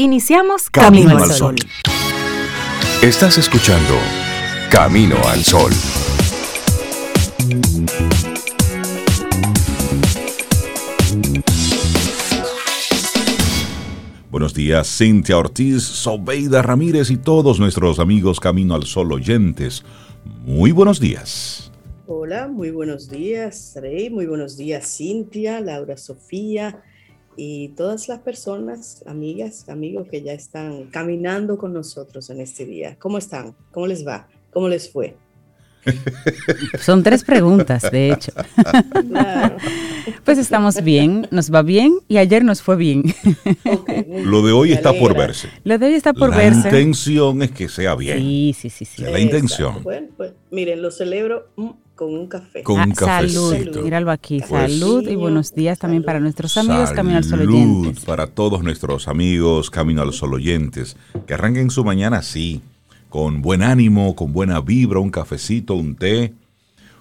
Iniciamos Camino, al Sol. Estás escuchando Camino al Sol. Buenos días, Cintia Ortiz, Sobeida Ramírez y todos nuestros amigos Camino al Sol oyentes. Muy buenos días. Hola, muy buenos días, Rey. Muy buenos días, Cintia, Laura Sofía, y todas las personas, amigas, amigos que ya están caminando con nosotros en este día. ¿Cómo están? ¿Cómo les va? ¿Cómo les fue? Son tres preguntas, de hecho. Pues estamos bien, nos va bien y ayer nos fue bien. Lo de hoy está por verse. Lo de hoy está por verse. La intención es que sea bien. Sí, sí, sí. sí. La intención. Bueno, pues miren, lo celebro con un café. Con un ah, Salud, míralo aquí. Pues salud y buenos días también para nuestros amigos Camino al Sol oyentes. para todos nuestros amigos Camino al Sol oyentes. Que arranquen su mañana así, con buen ánimo, con buena vibra, un cafecito, un té,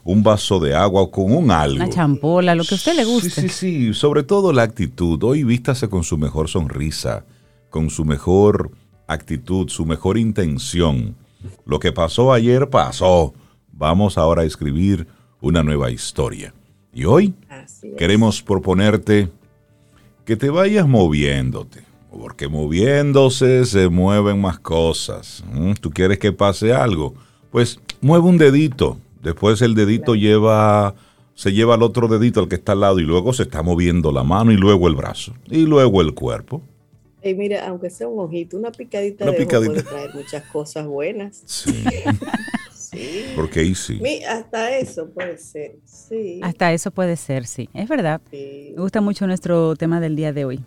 un vaso de agua o con un algo. Una champola, lo que a usted le guste. Sí, sí, sí. Sobre todo la actitud. Hoy vístase con su mejor sonrisa, con su mejor actitud, su mejor intención. Lo que pasó ayer pasó vamos ahora a escribir una nueva historia. Y hoy queremos proponerte que te vayas moviéndote, porque moviéndose se mueven más cosas. ¿Tú quieres que pase algo? Pues mueve un dedito, después el dedito lleva se lleva al otro dedito al que está al lado y luego se está moviendo la mano y luego el brazo y luego el cuerpo. Y mira, aunque sea un ojito, una picadita de picadita. puede traer muchas cosas buenas. Sí. Porque ahí sí. hasta eso puede ser, sí. Hasta eso puede ser, sí. Es verdad. Me gusta mucho nuestro tema del día de hoy.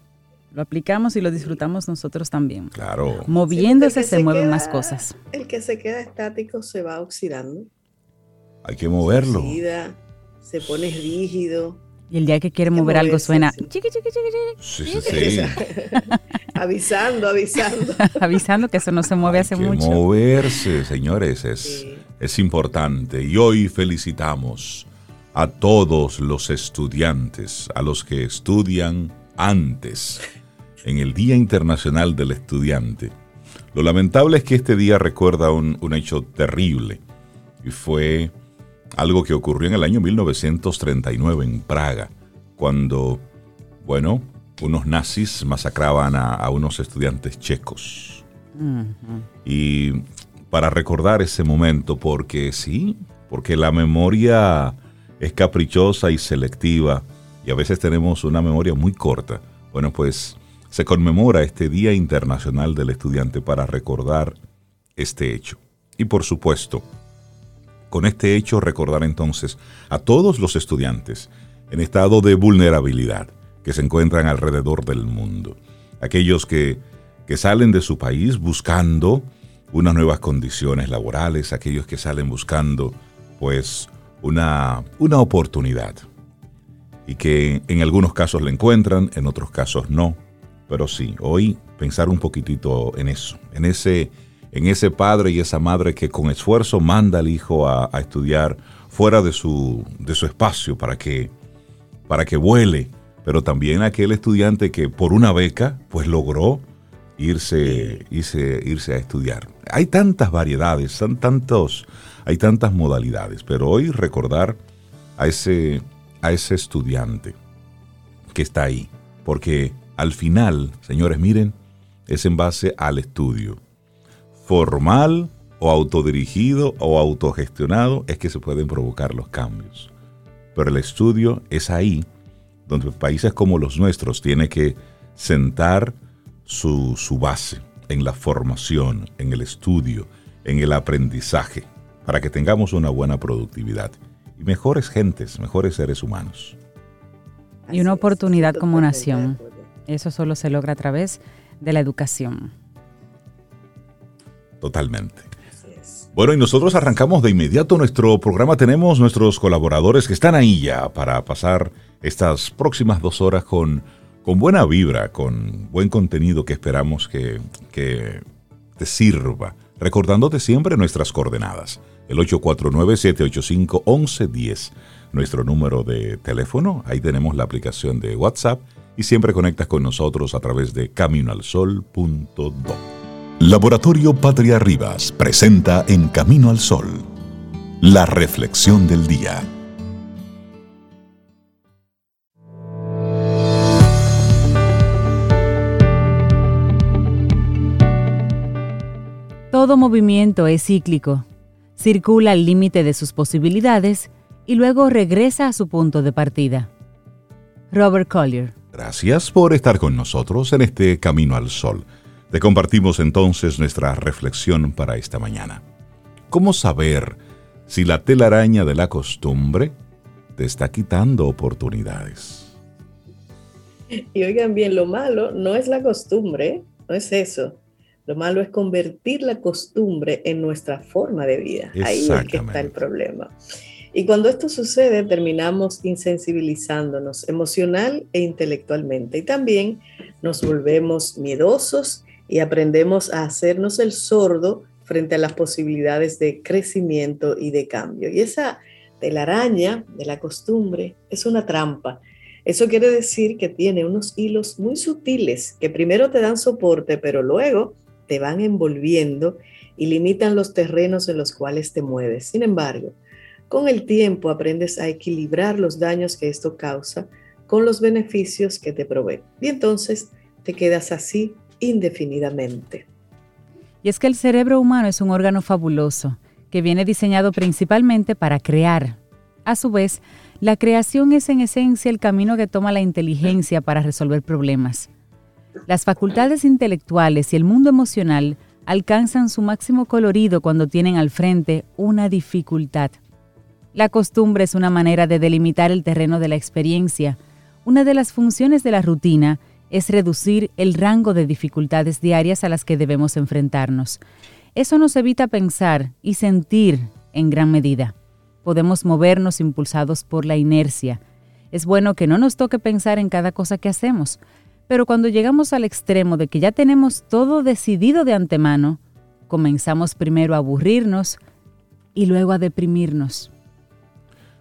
Lo aplicamos y lo disfrutamos nosotros también. Claro. Moviéndose se, mueven más cosas. El que se queda estático se va oxidando. Hay que moverlo. Se, oxida, se pone rígido. Y el día que quiere mover algo suena chiqui, chiqui, Sí, sí, sí. avisando, avisando. avisando que eso no se mueve hace mucho. Moverse, señores, es, es importante. Y hoy felicitamos a todos los estudiantes, a los que estudian antes, en el Día Internacional del Estudiante. Lo lamentable es que este día recuerda un, un hecho terrible y fue algo que ocurrió en el año 1939 en Praga, cuando, bueno, unos nazis masacraban a, unos estudiantes checos. Y para recordar ese momento, porque sí, porque la memoria es caprichosa y selectiva, y a veces tenemos una memoria muy corta. Bueno, pues se conmemora este Día Internacional del Estudiante para recordar este hecho. Y por supuesto, con este hecho recordar entonces a todos los estudiantes en estado de vulnerabilidad que se encuentran alrededor del mundo. Aquellos que, que salen de su país buscando unas nuevas condiciones laborales, aquellos que salen buscando pues una, una oportunidad y que en algunos casos la encuentran, en otros casos no. Pero sí, hoy pensar un poquitito en eso, en ese en ese padre y esa madre que con esfuerzo manda al hijo a, estudiar fuera de su, de su espacio para que, para que vuele, pero también aquel estudiante que por una beca pues logró irse, irse, irse a estudiar. Hay tantas variedades, son tantos, hay tantas modalidades, pero hoy recordar a ese, a ese estudiante que está ahí, porque al final, señores, miren, es en base al estudio formal o autodirigido o autogestionado es que se pueden provocar los cambios. Pero el estudio es ahí donde países como los nuestros tienen que sentar su, base en la formación, en el estudio, en el aprendizaje, para que tengamos una buena productividad y mejores gentes, mejores seres humanos. Y una oportunidad como nación. Eso solo se logra a través de la educación. Totalmente. Bueno, y nosotros arrancamos de inmediato nuestro programa. Tenemos nuestros colaboradores que están ahí ya para pasar estas próximas dos horas con, con buena vibra, con buen contenido que esperamos que, que te sirva. Recordándote siempre nuestras coordenadas. El 849-785-1110, nuestro número de teléfono. Ahí tenemos la aplicación de WhatsApp y siempre conectas con nosotros a través de caminoalsol.do. Laboratorio Patria Rivas presenta En Camino al Sol, la reflexión del día. Todo movimiento es cíclico, circula al límite de sus posibilidades y luego regresa a su punto de partida. Robert Collier. Gracias por estar con nosotros en este Camino al Sol. Te compartimos entonces nuestra reflexión para esta mañana. ¿Cómo saber si la telaraña de la costumbre te está quitando oportunidades? Y oigan bien, lo malo no es la costumbre, no es eso. Lo malo es convertir la costumbre en nuestra forma de vida. Ahí es que está el problema. Y cuando esto sucede, terminamos insensibilizándonos emocional e intelectualmente. Y también nos volvemos miedosos y aprendemos a hacernos el sordo frente a las posibilidades de crecimiento y de cambio. Y esa telaraña de la costumbre es una trampa. Eso quiere decir que tiene unos hilos muy sutiles que primero te dan soporte, pero luego te van envolviendo y limitan los terrenos en los cuales te mueves. Sin embargo, con el tiempo aprendes a equilibrar los daños que esto causa con los beneficios que te provee. Y entonces te quedas así indefinidamente. Y es que el cerebro humano es un órgano fabuloso que viene diseñado principalmente para crear. A su vez, la creación es en esencia el camino que toma la inteligencia para resolver problemas. Las facultades intelectuales y el mundo emocional alcanzan su máximo colorido cuando tienen al frente una dificultad. La costumbre es una manera de delimitar el terreno de la experiencia. Una de las funciones de la rutina es reducir el rango de dificultades diarias a las que debemos enfrentarnos. Eso nos evita pensar y sentir en gran medida. Podemos movernos impulsados por la inercia. Es bueno que no nos toque pensar en cada cosa que hacemos, pero cuando llegamos al extremo de que ya tenemos todo decidido de antemano, comenzamos primero a aburrirnos y luego a deprimirnos.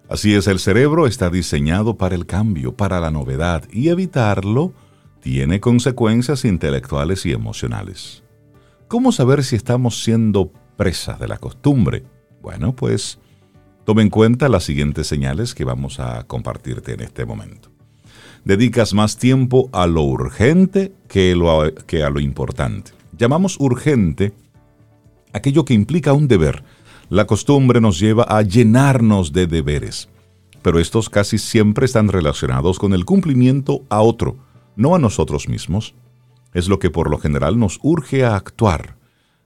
Así es, el cerebro está diseñado para el cambio, para la novedad, y evitarlo tiene consecuencias intelectuales y emocionales. ¿Cómo saber si estamos siendo presas de la costumbre? Bueno, pues tome en cuenta las siguientes señales que vamos a compartirte en este momento. Dedicas más tiempo a lo urgente que, a lo importante. Llamamos urgente aquello que implica un deber, la costumbre nos lleva a llenarnos de deberes, pero estos casi siempre están relacionados con el cumplimiento a otro, no a nosotros mismos. Es lo que por lo general nos urge a actuar.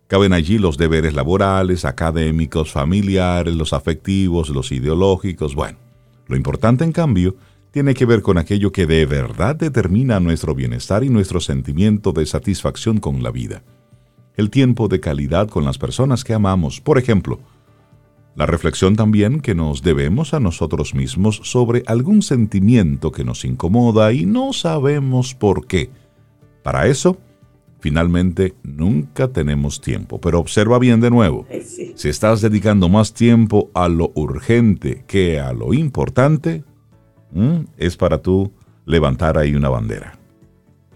Caben allí los deberes laborales, académicos, familiares, los afectivos, los ideológicos. Bueno, lo importante en cambio tiene que ver con aquello que de verdad determina nuestro bienestar y nuestro sentimiento de satisfacción con la vida. El tiempo de calidad con las personas que amamos, por ejemplo, la reflexión también que nos debemos a nosotros mismos sobre algún sentimiento que nos incomoda y no sabemos por qué. Para eso, finalmente nunca tenemos tiempo. Pero observa bien de nuevo. Si estás dedicando más tiempo a lo urgente que a lo importante, es para tú levantar ahí una bandera.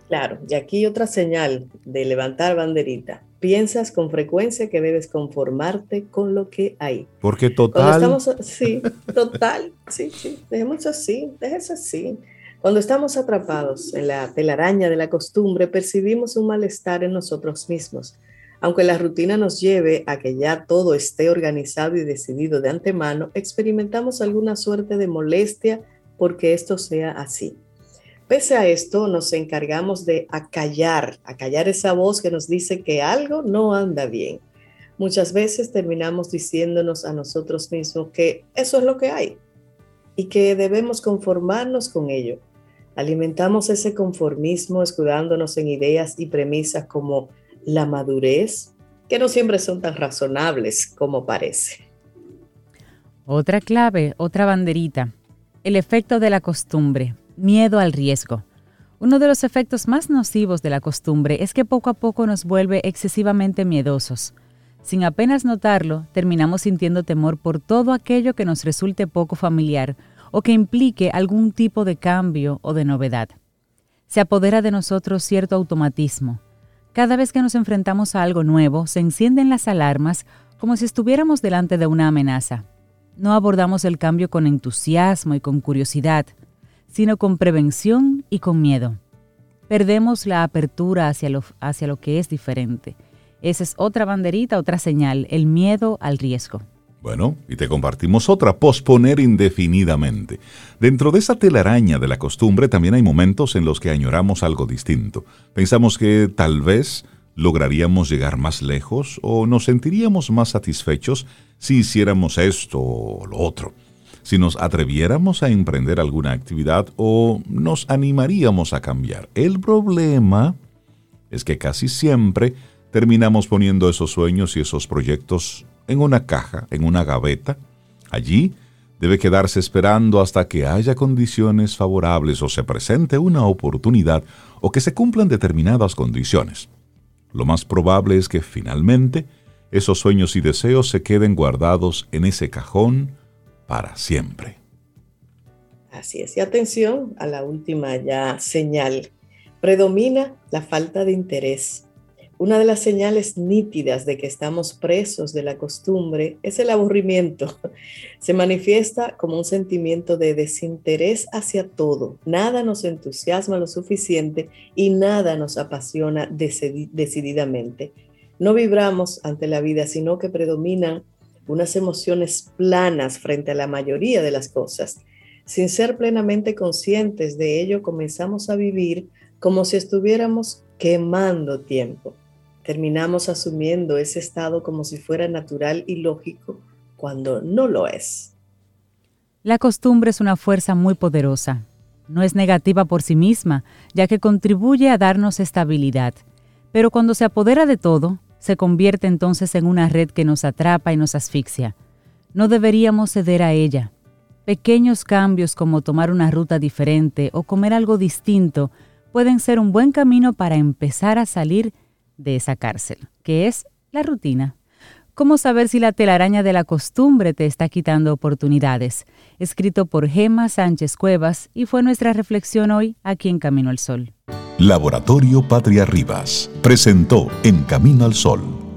Claro, y aquí otra señal de levantar banderita. Piensas con frecuencia que debes conformarte con lo que hay. Porque total. estamos, sí, total, sí, sí, dejemos así, déjese así. Cuando estamos atrapados en la telaraña de la costumbre, percibimos un malestar en nosotros mismos. Aunque la rutina nos lleve a que ya todo esté organizado y decidido de antemano, experimentamos alguna suerte de molestia porque esto sea así. Pese a esto, nos encargamos de acallar, acallar esa voz que nos dice que algo no anda bien. Muchas veces terminamos diciéndonos a nosotros mismos que eso es lo que hay y que debemos conformarnos con ello. Alimentamos ese conformismo escudándonos en ideas y premisas como la madurez, que no siempre son tan razonables como parece. Otra clave, otra banderita, el efecto de la costumbre miedo al riesgo. Uno de los efectos más nocivos de la costumbre es que poco a poco nos vuelve excesivamente miedosos. Sin apenas notarlo, terminamos sintiendo temor por todo aquello que nos resulte poco familiar o que implique algún tipo de cambio o de novedad. se apodera de nosotros cierto automatismo. Cada vez que nos enfrentamos a algo nuevo, se encienden las alarmas como si estuviéramos delante de una amenaza. No abordamos el cambio con entusiasmo y con curiosidad, sino con prevención y con miedo. Perdemos la apertura hacia lo, hacia lo que es diferente. Esa es otra banderita, otra señal, el miedo al riesgo. Bueno, y te compartimos otra, posponer indefinidamente. Dentro de esa telaraña de la costumbre también hay momentos en los que añoramos algo distinto. Pensamos que tal vez lograríamos llegar más lejos o nos sentiríamos más satisfechos si hiciéramos esto o lo otro. Si nos atreviéramos a emprender alguna actividad o nos animaríamos a cambiar. El problema es que casi siempre terminamos poniendo esos sueños y esos proyectos en una caja, en una gaveta. Allí debe quedarse esperando hasta que haya condiciones favorables o se presente una oportunidad o que se cumplan determinadas condiciones. Lo más probable es que finalmente esos sueños y deseos se queden guardados en ese cajón para siempre. Así es, y atención a la última ya señal. Predomina la falta de interés una de las señales nítidas de que estamos presos de la costumbre es el aburrimiento. Se manifiesta como un sentimiento de desinterés hacia todo. Nada nos entusiasma lo suficiente y nada nos apasiona decididamente. No vibramos ante la vida, sino que predominan unas emociones planas frente a la mayoría de las cosas. Sin ser plenamente conscientes de ello, comenzamos a vivir como si estuviéramos quemando tiempo terminamos asumiendo ese estado como si fuera natural y lógico cuando no lo es. La costumbre es una fuerza muy poderosa. No es negativa por sí misma, ya que contribuye a darnos estabilidad, pero cuando se apodera de todo, se convierte entonces en una red que nos atrapa y nos asfixia. No deberíamos ceder a ella. Pequeños cambios como tomar una ruta diferente o comer algo distinto pueden ser un buen camino para empezar a salir de esa cárcel, que es la rutina. ¿Cómo saber si la telaraña de la costumbre te está quitando oportunidades? Escrito por Gema Sánchez Cuevas y fue nuestra reflexión hoy aquí en Camino al Sol. Laboratorio Patria Rivas presentó En Camino al Sol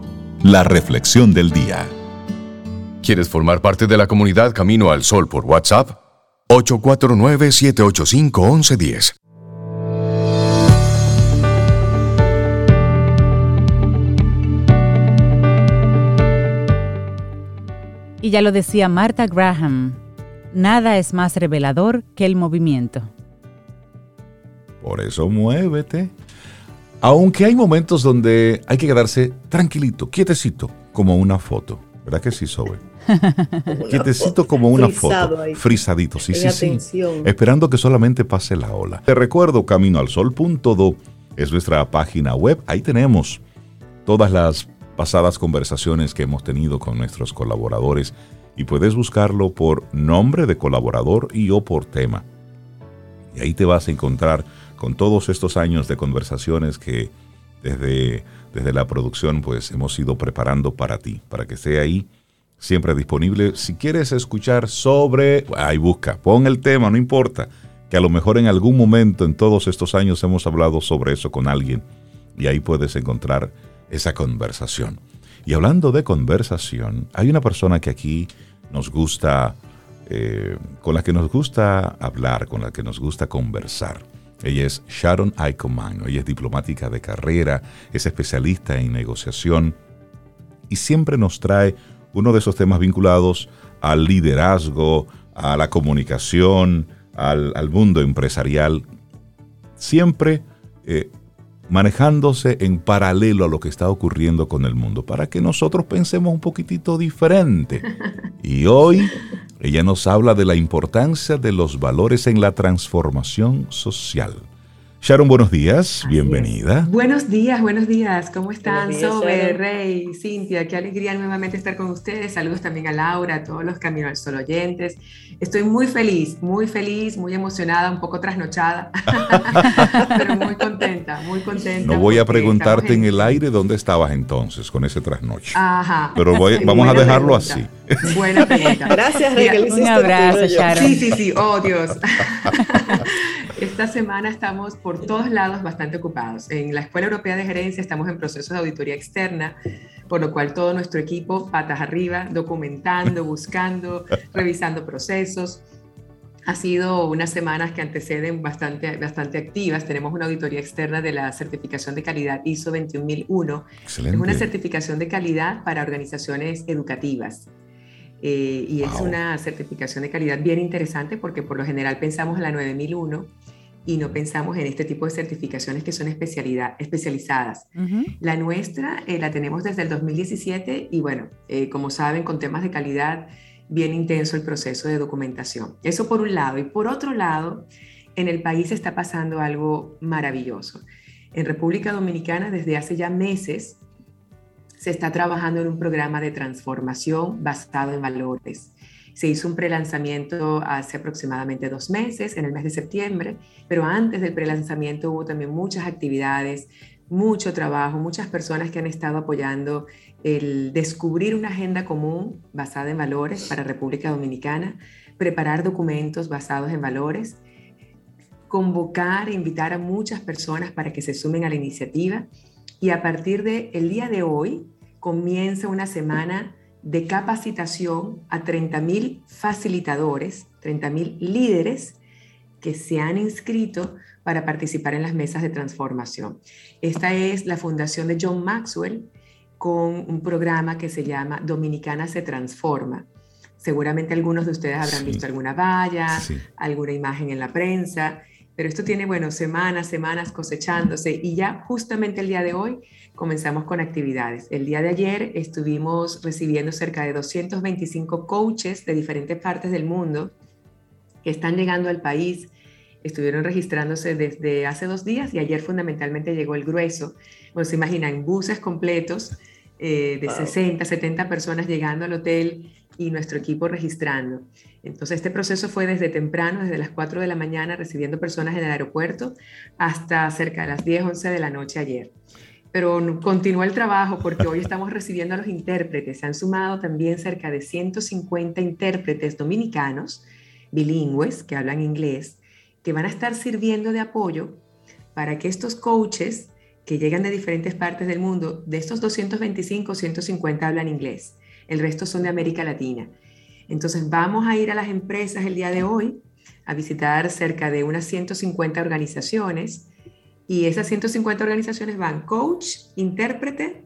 la reflexión del día. ¿Quieres formar parte de la comunidad Camino al Sol por WhatsApp? 849-785-1110. Y ya lo decía Martha Graham, nada es más revelador que el movimiento. Por eso muévete. Aunque hay momentos donde hay que quedarse tranquilito, quietecito, como una foto. ¿Verdad que sí, Sobe? Quietecito como una foto. Frisadito, sí, sí, sí. Esperando que solamente pase la ola. Te recuerdo, caminoalsol.do es nuestra página web. Ahí tenemos todas las pasadas conversaciones que hemos tenido con nuestros colaboradores y puedes buscarlo por nombre de colaborador y o por tema. Y ahí te vas a encontrar con todos estos años de conversaciones que desde, desde la producción pues hemos ido preparando para ti, para que esté ahí siempre disponible. Si quieres escuchar sobre, ahí busca, pon el tema, no importa, que a lo mejor en algún momento en todos estos años hemos hablado sobre eso con alguien y ahí puedes encontrar esa conversación. Y hablando de conversación, hay una persona que aquí nos gusta, eh, con la que nos gusta hablar, con la que nos gusta conversar. Ella es Sharon Aikoman, ella es diplomática de carrera, es especialista en negociación y siempre nos trae uno de esos temas vinculados al liderazgo, a la comunicación, al, mundo empresarial, siempre eh, manejándose en paralelo a lo que está ocurriendo con el mundo, para que nosotros pensemos un poquitito diferente. Y hoy ella nos habla de la importancia de los valores en la transformación social. Sharon, buenos días, bienvenida. Buenos días, buenos días. ¿Cómo están, Sobe, Rey, Cintia? Qué alegría nuevamente estar con ustedes. Saludos también a Laura, a todos los Camino al Sol oyentes. Estoy muy feliz, muy feliz, muy emocionada, un poco trasnochada, pero muy contenta, muy contenta. No voy a preguntarte en... el aire dónde estabas entonces con ese trasnoche. Ajá. Pero vamos a dejarlo así. Buena pregunta. Gracias, Rey. Un abrazo, Sharon. Sí, sí, sí. Oh, Dios. Esta semana estamos por todos lados bastante ocupados. En la Escuela Europea de Gerencia estamos en proceso de auditoría externa, por lo cual todo nuestro equipo patas arriba, documentando, buscando, revisando procesos. Ha sido unas semanas que anteceden bastante, bastante activas. Tenemos una auditoría externa de la certificación de calidad ISO 21001. Excelente. Es una certificación de calidad para organizaciones educativas. Eh, y es una certificación de calidad bien interesante porque por lo general pensamos en la 9001 y no pensamos en este tipo de certificaciones que son especialidad, especializadas. La nuestra eh, la tenemos desde el 2017 y bueno, eh, como saben, con temas de calidad, bien intenso el proceso de documentación. Eso por un lado. Y por otro lado, en el país está pasando algo maravilloso. En República Dominicana, desde hace ya meses, se está trabajando en un programa de transformación basado en valores. Se hizo un prelanzamiento hace aproximadamente dos meses, en el mes de septiembre, pero antes del prelanzamiento hubo también muchas actividades, mucho trabajo, muchas personas que han estado apoyando el descubrir una agenda común basada en valores para República Dominicana, preparar documentos basados en valores, convocar e invitar a muchas personas para que se sumen a la iniciativa y a partir del el día de hoy comienza una semana de capacitación a 30.000 facilitadores, 30.000 líderes que se han inscrito para participar en las mesas de transformación. Esta es la fundación de John Maxwell con un programa que se llama Dominicana se transforma. Seguramente algunos de ustedes habrán visto alguna valla, alguna imagen en la prensa pero esto tiene, bueno, semanas, semanas cosechándose y ya justamente el día de hoy comenzamos con actividades. El día de ayer estuvimos recibiendo cerca de 225 coaches de diferentes partes del mundo que están llegando al país. Estuvieron registrándose desde hace dos días y ayer fundamentalmente llegó el grueso. Bueno, se imaginan buses completos eh, de 60, 70 personas llegando al hotel y nuestro equipo registrando. Entonces, este proceso fue desde temprano, desde las 4 de la mañana, recibiendo personas en el aeropuerto, hasta cerca de las 10, 11 de la noche ayer. Pero continúa el trabajo porque hoy estamos recibiendo a los intérpretes. Se han sumado también cerca de 150 intérpretes dominicanos, bilingües, que hablan inglés, que van a estar sirviendo de apoyo para que estos coaches que llegan de diferentes partes del mundo, de estos 225, 150 hablan inglés, el resto son de América Latina. Entonces vamos a ir a las empresas el día de hoy a visitar cerca de unas 150 organizaciones y esas 150 organizaciones van coach, intérprete,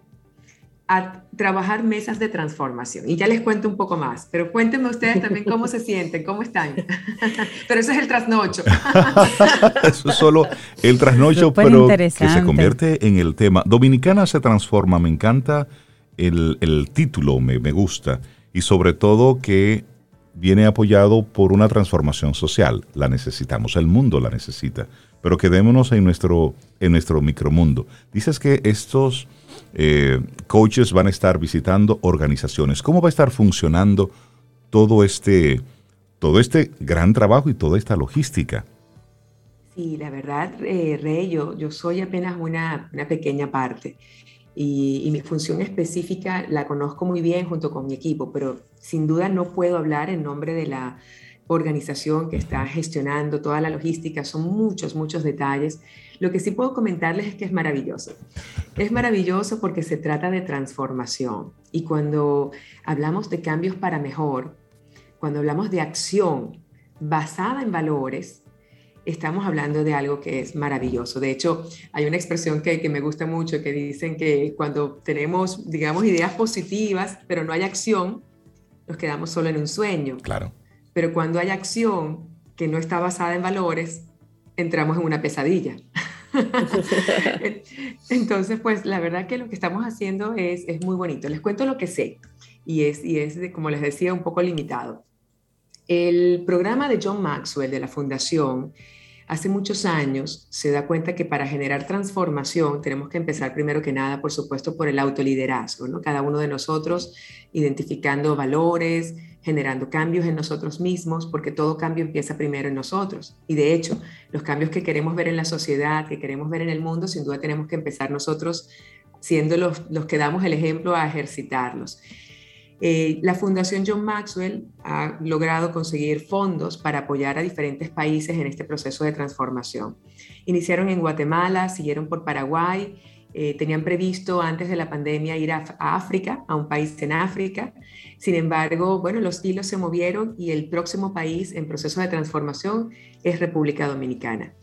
a trabajar mesas de transformación. Y ya les cuento un poco más, pero cuéntenme ustedes también cómo se sienten, cómo están. pero eso es el trasnocho. eso es solo el trasnocho, pero que se convierte en el tema. Dominicana se transforma, me encanta el, el título, me, me gusta y sobre todo que viene apoyado por una transformación social. La necesitamos, el mundo la necesita, pero quedémonos en nuestro, en nuestro micromundo. Dices que estos eh, coaches van a estar visitando organizaciones. ¿Cómo va a estar funcionando todo este, todo este gran trabajo y toda esta logística? Sí, la verdad, eh, Rey, yo, yo soy apenas una, una pequeña parte y, mi función específica la conozco muy bien junto con mi equipo, pero sin duda no puedo hablar en nombre de la organización que está gestionando toda la logística, son muchos, muchos detalles. Lo que sí puedo comentarles es que es maravilloso. Es maravilloso porque se trata de transformación y cuando hablamos de cambios para mejor, cuando hablamos de acción basada en valores, estamos hablando de algo que es maravilloso. De hecho, hay una expresión que, que, me gusta mucho que dicen que cuando tenemos, digamos, ideas positivas, pero no hay acción, nos quedamos solo en un sueño. Claro. Pero cuando hay acción que no está basada en valores, entramos en una pesadilla. Entonces, pues la verdad que lo que estamos haciendo es, es muy bonito. Les cuento lo que sé y es, y es, como les decía, un poco limitado. El programa de John Maxwell de la Fundación hace muchos años se da cuenta que para generar transformación tenemos que empezar primero que nada, por supuesto, por el autoliderazgo, ¿no? Cada uno de nosotros identificando valores, generando cambios en nosotros mismos, porque todo cambio empieza primero en nosotros. Y de hecho, los cambios que queremos ver en la sociedad, que queremos ver en el mundo, sin duda tenemos que empezar nosotros siendo los, los que damos el ejemplo a ejercitarlos. Eh, la Fundación John Maxwell ha logrado conseguir fondos para apoyar a diferentes países en este proceso de transformación. Iniciaron en Guatemala, siguieron por Paraguay, eh, tenían previsto antes de la pandemia ir a, África, a un país en África. Sin embargo, bueno, los hilos se movieron y el próximo país en proceso de transformación es República Dominicana.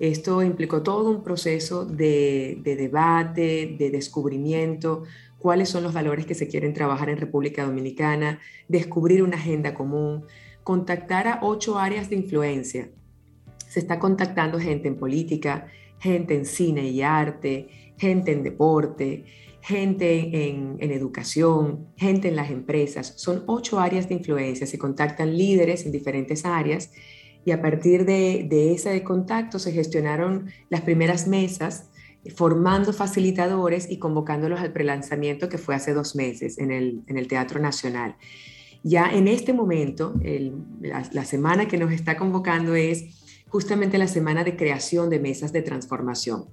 Esto implicó todo un proceso de, de debate, de descubrimiento, cuáles son los valores que se quieren trabajar en República Dominicana, descubrir una agenda común, contactar a ocho áreas de influencia. Se está contactando gente en política, gente en cine y arte, gente en deporte, gente en, educación, gente en las empresas. Son ocho áreas de influencia. Se contactan líderes en diferentes áreas y a partir de, de ese contacto se gestionaron las primeras mesas formando facilitadores y convocándolos al prelanzamiento que fue hace dos meses en el Teatro Nacional. Ya en este momento, la semana que nos está convocando es justamente la semana de creación de mesas de transformación.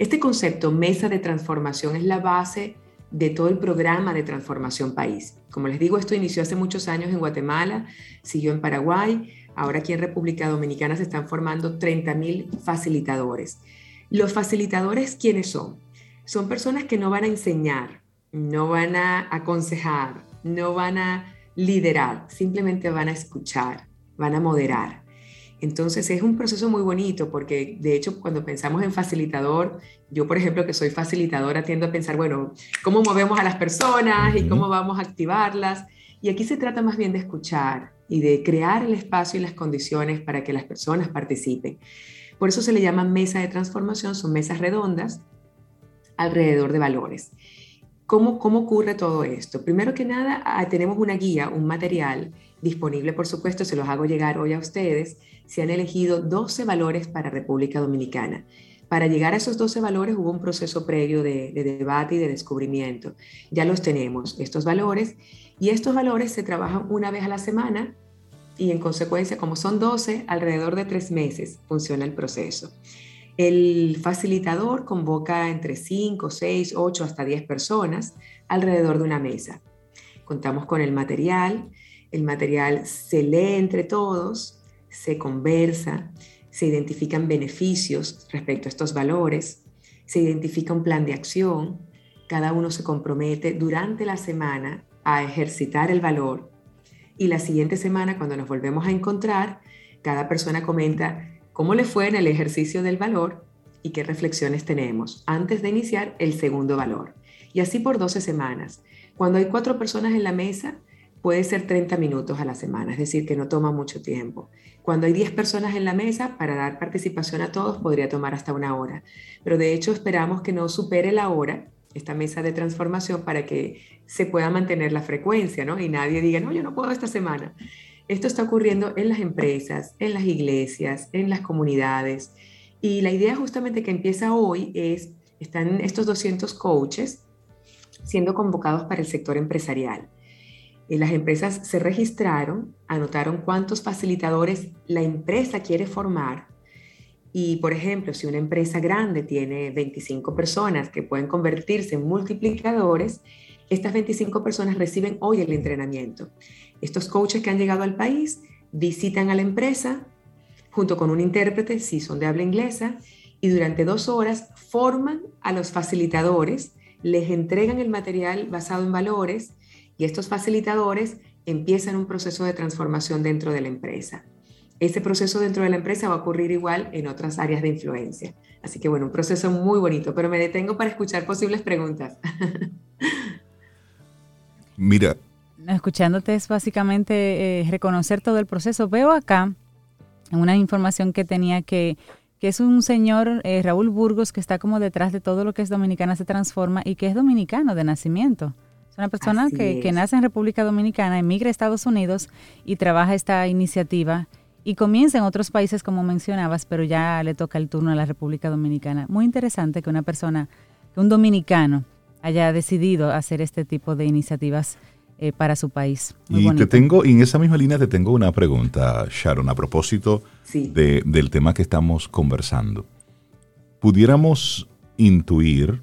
Este concepto, mesa de transformación, es la base de todo el programa de transformación país. Como les digo, esto inició hace muchos años en Guatemala, siguió en Paraguay, ahora aquí en República Dominicana se están formando 30.000 facilitadores. Los facilitadores, ¿quiénes son? Son personas que no van a enseñar, no van a aconsejar, no van a liderar, simplemente van a escuchar, van a moderar. Entonces es un proceso muy bonito porque de hecho cuando pensamos en facilitador, yo por ejemplo que soy facilitadora tiendo a pensar, bueno, ¿cómo movemos a las personas y cómo vamos a activarlas? Y aquí se trata más bien de escuchar y de crear el espacio y las condiciones para que las personas participen. Por eso se le llama mesa de transformación, son mesas redondas alrededor de valores. ¿Cómo, ¿Cómo ocurre todo esto? Primero que nada, ah, tenemos una guía, un material disponible, por supuesto, se los hago llegar hoy a ustedes, se han elegido 12 valores para República Dominicana. Para llegar a esos 12 valores hubo un proceso previo de, debate y de descubrimiento. Ya los tenemos, estos valores, y estos valores se trabajan una vez a la semana y en consecuencia, como son 12, alrededor de tres meses funciona el proceso. El facilitador convoca entre 5, 6, 8 hasta 10 personas alrededor de una mesa. Contamos con el material, el material se lee entre todos, se conversa, se identifican beneficios respecto a estos valores, se identifica un plan de acción, cada uno se compromete durante la semana a ejercitar el valor y la siguiente semana cuando nos volvemos a encontrar, cada persona comenta cómo le fue en el ejercicio del valor y qué reflexiones tenemos antes de iniciar el segundo valor. Y así por 12 semanas. Cuando hay cuatro personas en la mesa, puede ser 30 minutos a la semana, es decir, que no toma mucho tiempo. Cuando hay 10 personas en la mesa, para dar participación a todos podría tomar hasta una hora, pero de hecho esperamos que no supere la hora esta mesa de transformación para que se pueda mantener la frecuencia, ¿no? Y nadie diga, no, yo no puedo esta semana. Esto está ocurriendo en las empresas, en las iglesias, en las comunidades. Y la idea justamente que empieza hoy es, están estos 200 coaches siendo convocados para el sector empresarial las empresas se registraron, anotaron cuántos facilitadores la empresa quiere formar y, por ejemplo, si una empresa grande tiene 25 personas que pueden convertirse en multiplicadores, estas 25 personas reciben hoy el entrenamiento. Estos coaches que han llegado al país visitan a la empresa junto con un intérprete, si son de habla inglesa, y durante dos horas forman a los facilitadores, les entregan el material basado en valores y estos facilitadores empiezan un proceso de transformación dentro de la empresa. Ese proceso dentro de la empresa va a ocurrir igual en otras áreas de influencia. Así que bueno, un proceso muy bonito, pero me detengo para escuchar posibles preguntas. Mira. Escuchándote es básicamente eh, reconocer todo el proceso. Veo acá una información que tenía que, que es un señor, eh, Raúl Burgos, que está como detrás de todo lo que es Dominicana se transforma y que es dominicano de nacimiento una persona que, nace en República Dominicana, emigra a Estados Unidos y trabaja esta iniciativa y comienza en otros países como mencionabas, pero ya le toca el turno a la República Dominicana. Muy interesante que una persona, que un dominicano haya decidido hacer este tipo de iniciativas eh, para su país. y te tengo, en esa misma línea te tengo una pregunta, Sharon, a propósito del tema que estamos conversando. ¿Pudiéramos intuir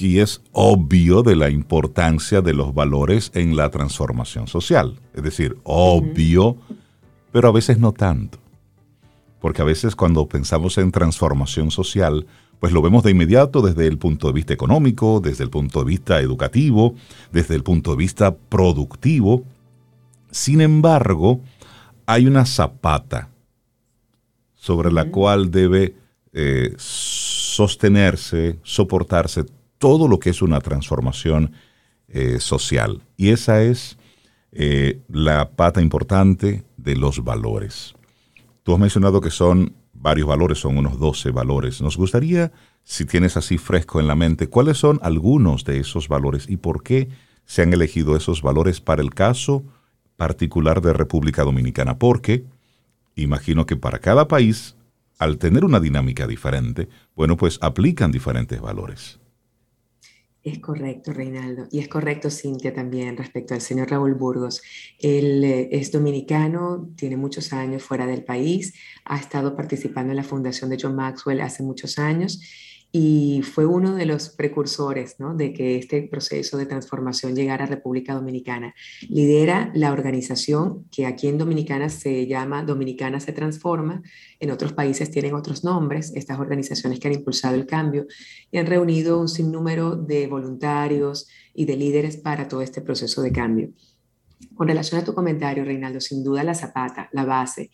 aquí es obvio de la importancia de los valores en la transformación social. Es decir, obvio, pero a veces no tanto. Porque a veces cuando pensamos en transformación social, pues lo vemos de inmediato desde el punto de vista económico, desde el punto de vista educativo, desde el punto de vista productivo. Sin embargo, hay una zapata sobre la cual debe eh, sostenerse, soportarse todo lo que es una transformación eh, social. Y esa es eh, la pata importante de los valores. Tú has mencionado que son varios valores, son unos 12 valores. Nos gustaría, si tienes así fresco en la mente, cuáles son algunos de esos valores y por qué se han elegido esos valores para el caso particular de República Dominicana. Porque imagino que para cada país, al tener una dinámica diferente, bueno, pues aplican diferentes valores. Es correcto, Reinaldo. Y es correcto, Cintia, también respecto al señor Raúl Burgos. Él eh, es dominicano, tiene muchos años fuera del país, ha estado participando en la fundación de John Maxwell hace muchos años y fue uno de los precursores de que este proceso de transformación llegara a República Dominicana. Lidera la organización que aquí en Dominicana se llama Dominicana se transforma, en otros países tienen otros nombres, estas organizaciones que han impulsado el cambio y han reunido un sinnúmero de voluntarios y de líderes para todo este proceso de cambio. Con relación a tu comentario, Reinaldo, sin duda la zapata, la base,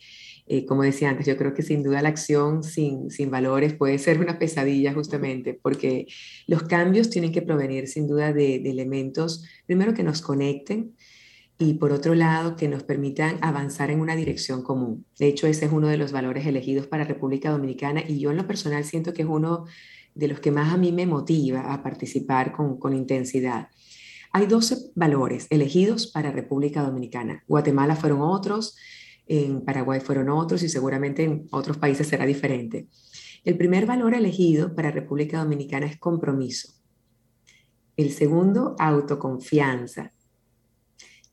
eh, como decía antes, yo creo que sin duda la acción sin, sin valores puede ser una pesadilla justamente, porque los cambios tienen que provenir sin duda de, de elementos, primero que nos conecten, y por otro lado que nos permitan avanzar en una dirección común. De hecho, ese es uno de los valores elegidos para República Dominicana y yo en lo personal siento que es uno de los que más a mí me motiva a participar con, con intensidad. Hay 12 valores elegidos para República Dominicana. Guatemala fueron otros, en Paraguay fueron otros y seguramente en otros países será diferente. El primer valor elegido para República Dominicana es compromiso. El segundo, autoconfianza.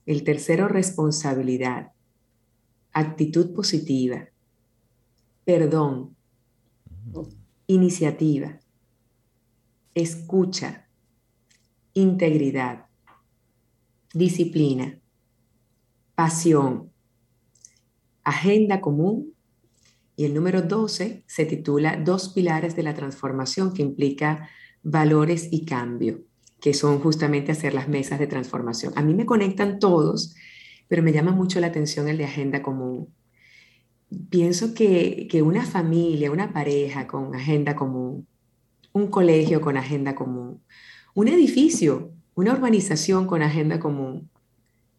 El tercero, responsabilidad. Actitud positiva. Perdón. Iniciativa. Escucha. Integridad. Disciplina. Pasión agenda común y el número 12 se titula Dos pilares de la transformación que implica valores y cambio, que son justamente hacer las mesas de transformación. A mí me conectan todos, pero me llama mucho la atención el de agenda común. Pienso que, que una familia, una pareja con agenda común, un colegio con agenda común, un edificio, una urbanización con agenda común,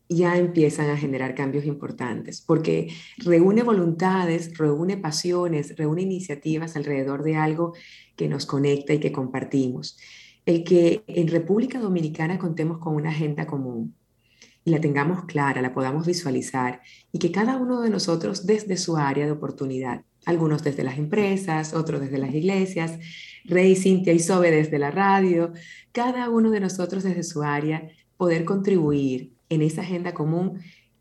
ya empiezan a generar cambios importantes, porque reúne voluntades, reúne pasiones, reúne iniciativas alrededor de algo que nos conecta y que compartimos. El que en República Dominicana contemos con una agenda común y la tengamos clara, la podamos visualizar y que cada uno de nosotros desde su área de oportunidad, algunos desde las empresas, otros desde las iglesias, Rey, Cintia y Sobe desde la radio, cada uno de nosotros desde su área, poder contribuir en esa agenda común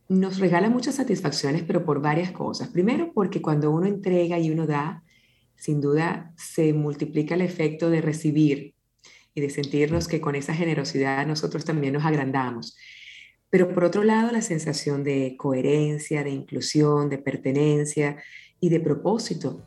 nos regala muchas satisfacciones, pero por varias cosas. Primero, porque cuando uno entrega y uno da, sin duda se multiplica el efecto de recibir y de sentirnos que con esa generosidad nosotros también nos agrandamos. Pero por otro lado, la sensación de coherencia, de inclusión, de pertenencia y de propósito.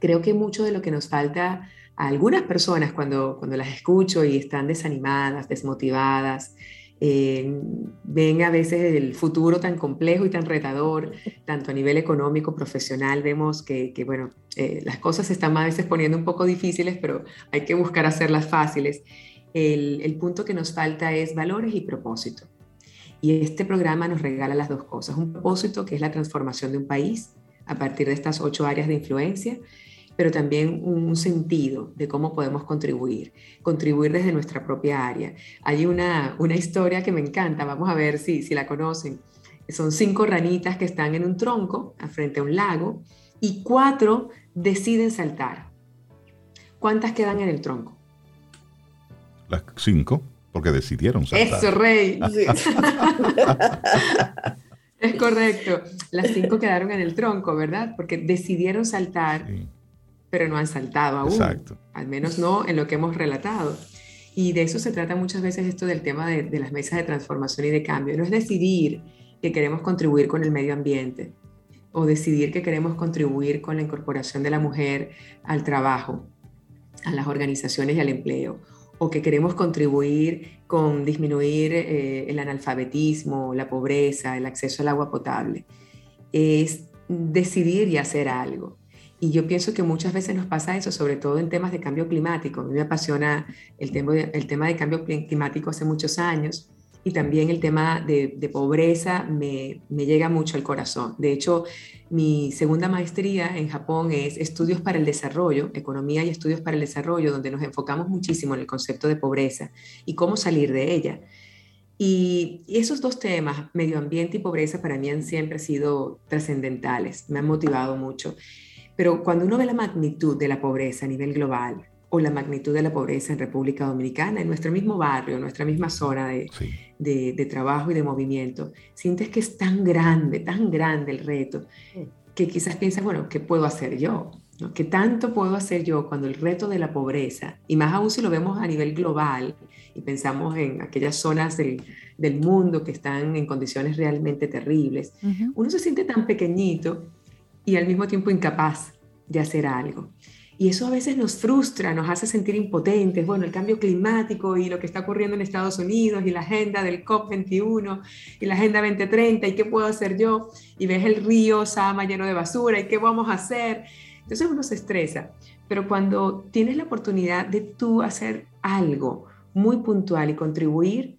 Creo que mucho de lo que nos falta a algunas personas cuando, cuando las escucho y están desanimadas, desmotivadas, eh, ven a veces el futuro tan complejo y tan retador, tanto a nivel económico, profesional, vemos que, bueno, eh, las cosas se están a veces poniendo un poco difíciles, pero hay que buscar hacerlas fáciles. El, el punto que nos falta es valores y propósito. Y este programa nos regala las dos cosas. Un propósito que es la transformación de un país a partir de estas ocho áreas de influencia pero también un sentido de cómo podemos contribuir, contribuir desde nuestra propia área. Hay una, una historia que me encanta, vamos a ver si, si la conocen. Son cinco ranitas que están en un tronco frente a un lago y cuatro deciden saltar. ¿Cuántas quedan en el tronco? Las cinco, porque decidieron saltar. Eso, Rey. es correcto. Las cinco quedaron en el tronco, ¿verdad? Porque decidieron saltar pero no han saltado aún. Exacto. Al menos no en lo que hemos relatado. Y de eso se trata muchas veces esto del tema de, de las mesas de transformación y de cambio. No es decidir que queremos contribuir con el medio ambiente o decidir que queremos contribuir con la incorporación de la mujer al trabajo, a las organizaciones y al empleo, o que queremos contribuir con disminuir eh, el analfabetismo, la pobreza, el acceso al agua potable. Es decidir y hacer algo. Y yo pienso que muchas veces nos pasa eso, sobre todo en temas de cambio climático. A mí me apasiona el tema de, el tema de cambio climático hace muchos años y también el tema de, de pobreza me, me, llega mucho al corazón. De hecho, mi segunda maestría en Japón es Estudios para el Desarrollo, Economía y Estudios para el Desarrollo, donde nos enfocamos muchísimo en el concepto de pobreza y cómo salir de ella. Y, esos dos temas, medio ambiente y pobreza, para mí han siempre sido trascendentales, me han motivado mucho. Pero cuando uno ve la magnitud de la pobreza a nivel global, o la magnitud de la pobreza en República Dominicana, en nuestro mismo barrio, en nuestra misma zona de, de, trabajo y de movimiento, sientes que es tan grande, tan grande el reto, que quizás piensas, bueno, ¿qué puedo hacer yo? ¿Qué tanto puedo hacer yo cuando el reto de la pobreza, y más aún si lo vemos a nivel global y pensamos en aquellas zonas del, del mundo que están en condiciones realmente terribles, uno se siente tan pequeñito y al mismo tiempo incapaz de hacer algo. Y eso a veces nos frustra, nos hace sentir impotentes. Bueno, el cambio climático y lo que está ocurriendo en Estados Unidos y la agenda del COP21 y la agenda 2030 y qué puedo hacer yo. Y ves el río Sama lleno de basura y qué vamos a hacer. Entonces uno se estresa. Pero cuando tienes la oportunidad de tú hacer algo muy puntual y contribuir,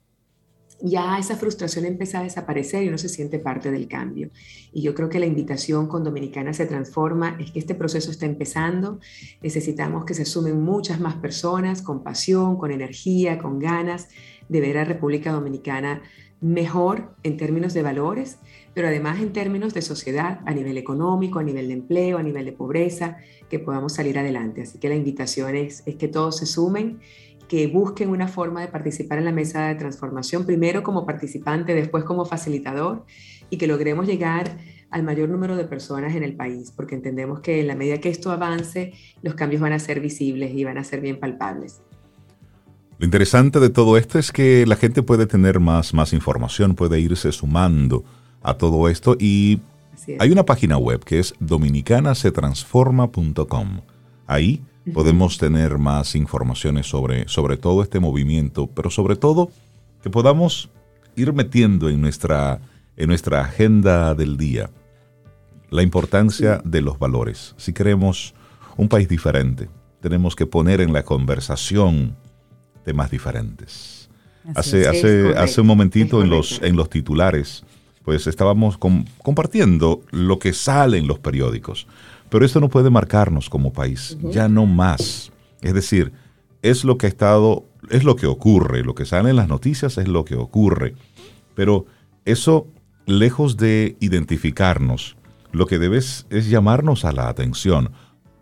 ya esa frustración empieza a desaparecer y uno se siente parte del cambio. Y yo creo que la invitación con Dominicana se transforma, es que este proceso está empezando, necesitamos que se sumen muchas más personas con pasión, con energía, con ganas de ver a República Dominicana mejor en términos de valores, pero además en términos de sociedad, a nivel económico, a nivel de empleo, a nivel de pobreza, que podamos salir adelante. Así que la invitación es, es que todos se sumen que busquen una forma de participar en la mesa de transformación, primero como participante, después como facilitador, y que logremos llegar al mayor número de personas en el país, porque entendemos que en la medida que esto avance, los cambios van a ser visibles y van a ser bien palpables. Lo interesante de todo esto es que la gente puede tener más, más información, puede irse sumando a todo esto y hay una página web que es dominicanasetransforma.com. Ahí podemos tener más informaciones sobre, sobre todo este movimiento, pero sobre todo que podamos ir metiendo en nuestra, en nuestra agenda del día la importancia de los valores. Si queremos un país diferente, tenemos que poner en la conversación temas diferentes. hace, hace, hace un momentito en los, en los titulares, pues estábamos compartiendo lo que sale en los periódicos. Pero eso no puede marcarnos como país, ya no más. Es decir, es lo que ha estado, es lo que ocurre, lo que sale en las noticias es lo que ocurre. Pero eso, lejos de identificarnos, lo que debe es, llamarnos a la atención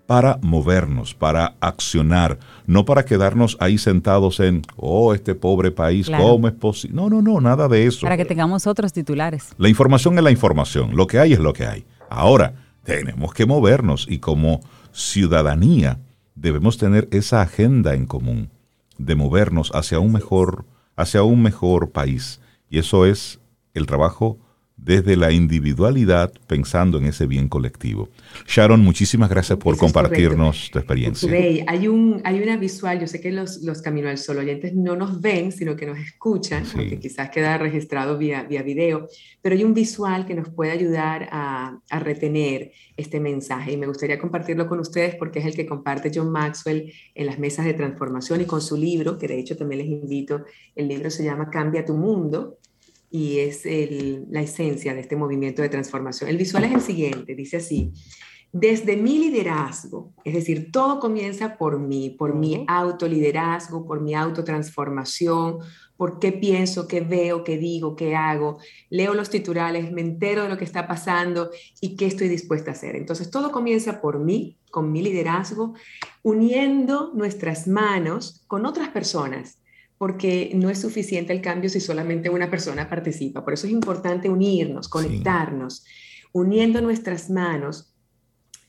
para movernos, para accionar, no para quedarnos ahí sentados en, oh, este pobre país, ¿cómo es posible? No, no, no, nada de eso. Para que tengamos otros titulares. La información es la información, lo que hay es lo que hay. Ahora, tenemos que movernos y como ciudadanía debemos tener esa agenda en común de movernos hacia un mejor, hacia un mejor país. Y eso es el trabajo desde la individualidad pensando en ese bien colectivo. Sharon, muchísimas gracias por compartirnos tu experiencia. hay, un, hay una visual, yo sé que los, los Camino al Sol oyentes no nos ven, sino que nos escuchan, porque quizás queda registrado vía, vía video, pero hay un visual que nos puede ayudar a, a retener este mensaje y me gustaría compartirlo con ustedes porque es el que comparte John Maxwell en las mesas de transformación y con su libro, que de hecho también les invito, el libro se llama Cambia tu mundo y es la esencia de este movimiento de transformación. El visual es el siguiente, dice así, desde mi liderazgo, es decir, todo comienza por mí, por mi autoliderazgo, por mi autotransformación, por qué pienso, qué veo, qué digo, qué hago, leo los titulares, me entero de lo que está pasando y qué estoy dispuesta a hacer. Entonces, todo comienza por mí, con mi liderazgo, uniendo nuestras manos con otras personas porque no es suficiente el cambio si solamente una persona participa. Por eso es importante unirnos, conectarnos, uniendo nuestras manos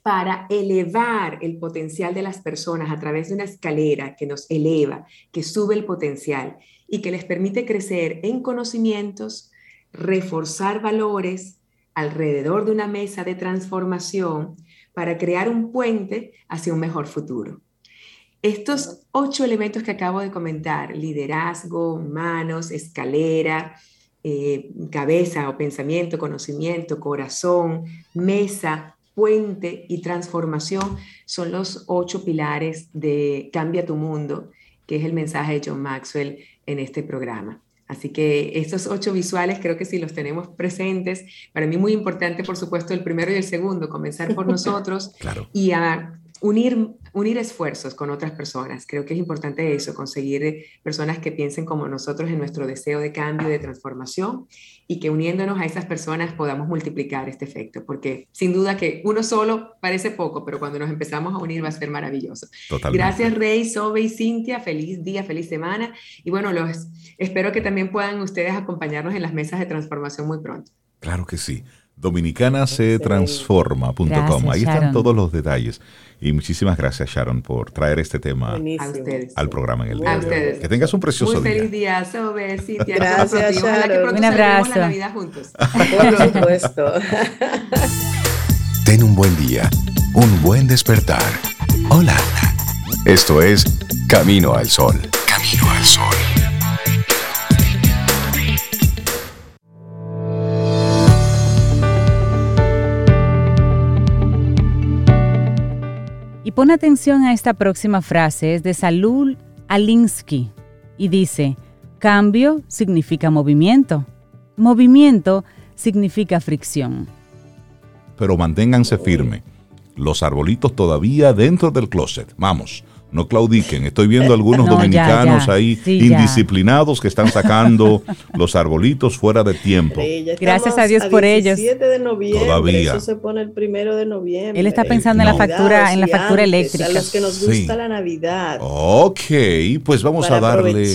para elevar el potencial de las personas a través de una escalera que nos eleva, que sube el potencial y que les permite crecer en conocimientos, reforzar valores alrededor de una mesa de transformación para crear un puente hacia un mejor futuro. Estos ocho elementos que acabo de comentar, liderazgo, manos, escalera, eh, cabeza o pensamiento, conocimiento, corazón, mesa, puente y transformación son los ocho pilares de Cambia tu Mundo, que es el mensaje de John Maxwell en este programa. Así que estos ocho visuales creo que si los tenemos presentes, para mí muy importante, por supuesto, el primero y el segundo, comenzar por nosotros y a unir, unir esfuerzos con otras personas. Creo que es importante eso, conseguir personas que piensen como nosotros en nuestro deseo de cambio, de transformación y que uniéndonos a esas personas podamos multiplicar este efecto, porque sin duda que uno solo parece poco, pero cuando nos empezamos a unir va a ser maravilloso. Gracias Rey, Sobe y Cintia, feliz día, feliz semana y bueno, los espero que también puedan ustedes acompañarnos en las mesas de transformación muy pronto. Claro que sí dominicanasetransforma.com. Ahí están todos los detalles. Y muchísimas gracias, Sharon, por traer este tema al programa en el día de hoy. Que tengas un precioso Muy día. feliz día, Sobe, Cintia. Gracias, Sharon. un abrazo. La Navidad juntos. Por supuesto. Ten un buen día, un buen despertar. Hola. Esto es Camino al Sol. Camino al Sol. Y pon atención a esta próxima frase, es de Salul Alinsky y dice, cambio significa movimiento, movimiento significa fricción. Pero manténganse firme, los arbolitos todavía dentro del closet, vamos no claudiquen. Estoy viendo algunos dominicanos ahí indisciplinados que están sacando los arbolitos fuera de tiempo. Gracias a Dios por ellos. de noviembre. Todavía. Eso se pone el primero de noviembre. Él está pensando en la factura, en la factura eléctrica. A los que nos gusta la Navidad. Ok, pues vamos a darle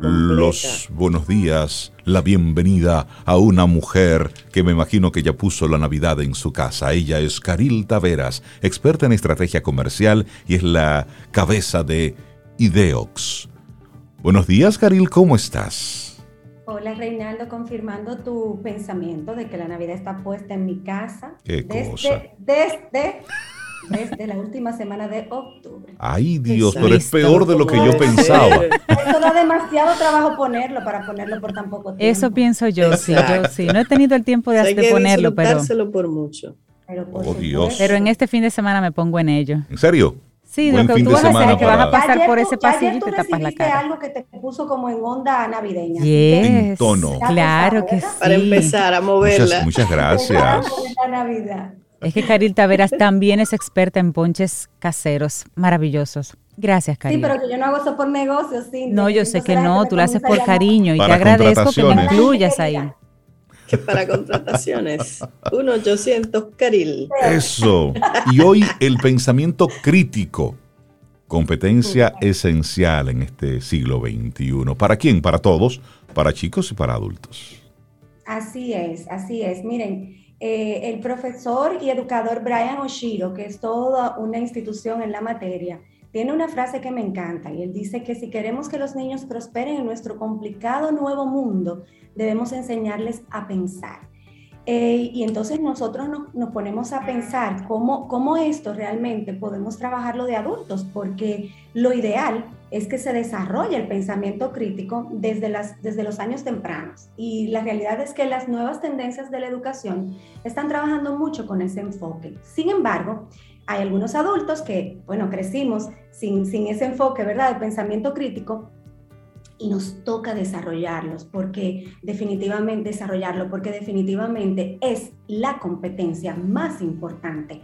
los buenos días la bienvenida a una mujer que me imagino que ya puso la Navidad en su casa. Ella es Caril Taveras, experta en estrategia comercial y es la cabeza de Ideox. Buenos días, Caril, ¿cómo estás? Hola, Reinaldo, confirmando tu pensamiento de que la Navidad está puesta en mi casa. ¿Qué desde, cosa? Desde desde la última semana de octubre. Ay Dios, pero es peor de lo que yo pensaba. Eso da demasiado trabajo ponerlo para ponerlo por tan poco tiempo. Eso pienso yo, sí, yo sí. No he tenido el tiempo de, Hay ponerlo, pero... por mucho. Pero, por oh, Dios. pero en este fin de semana me pongo en ello. ¿En serio? Sí, lo que tú vas a hacer es que vas a pasar por ese pasillo y te tapas la cara. algo que te puso como en onda navideña. Yes. En tono. Claro que sí. Para empezar a moverla. Muchas, muchas gracias. Navidad. Es que Caril Taveras también es experta en ponches caseros maravillosos. Gracias, Caril. Sí, pero que yo no hago eso por negocios, sí. No, yo sé que no, tú lo haces por cariño y te agradezco que me incluyas ahí. Que para contrataciones, 1-800 Caril. Eso. Y hoy el pensamiento crítico, competencia esencial en este siglo XXI. ¿Para quién? Para todos, para chicos y para adultos. Así es, así es. Miren, eh, el profesor y educador Brian Oshiro, que es toda una institución en la materia, tiene una frase que me encanta y él dice que si queremos que los niños prosperen en nuestro complicado nuevo mundo, debemos enseñarles a pensar. Y entonces nosotros nos, ponemos a pensar cómo, cómo esto realmente podemos trabajarlo de adultos, porque lo ideal es que se desarrolle el pensamiento crítico desde, las, desde los años tempranos. Y la realidad es que las nuevas tendencias de la educación están trabajando mucho con ese enfoque. Sin embargo, hay algunos adultos que, bueno, crecimos sin, sin ese enfoque, ¿verdad?, de pensamiento crítico, y nos toca desarrollarlos porque definitivamente desarrollarlo porque definitivamente es la competencia más importante.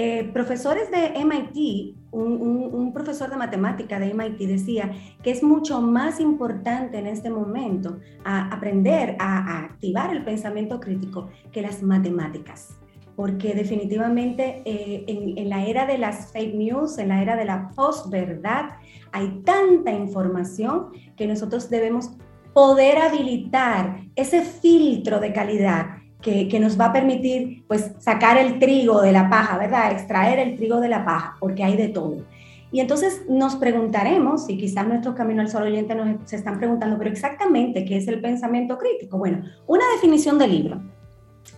Eh, profesores de MIT, un, profesor de matemática de MIT decía que es mucho más importante en este momento aprender a, activar el pensamiento crítico que las matemáticas porque definitivamente eh, en, la era de las fake news, en la era de la posverdad, hay tanta información que nosotros debemos poder habilitar ese filtro de calidad que, nos va a permitir pues sacar el trigo de la paja, ¿verdad? Extraer el trigo de la paja, porque hay de todo. Y entonces nos preguntaremos, y quizás nuestro Camino al Sol oyente nos se están preguntando, pero exactamente, ¿qué es el pensamiento crítico? Bueno, una definición del libro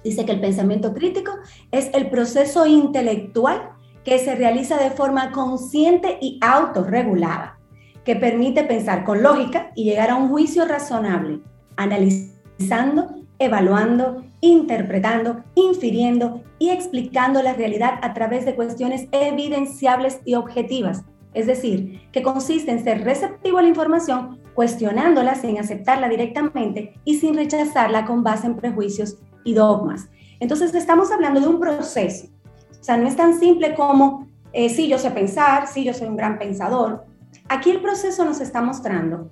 dice que el pensamiento crítico es el proceso intelectual que se realiza de forma consciente y autorregulada, que permite pensar con lógica y llegar a un juicio razonable, analizando, evaluando, interpretando, infiriendo y explicando la realidad a través de cuestiones evidenciables y objetivas. Es decir, que consiste en ser receptivo a la información, cuestionándola sin aceptarla directamente y sin rechazarla con base en prejuicios y dogmas. Entonces estamos hablando de un proceso. O sea, no es tan simple como, eh, sí, yo sé pensar, sí, yo soy un gran pensador. Aquí el proceso nos está mostrando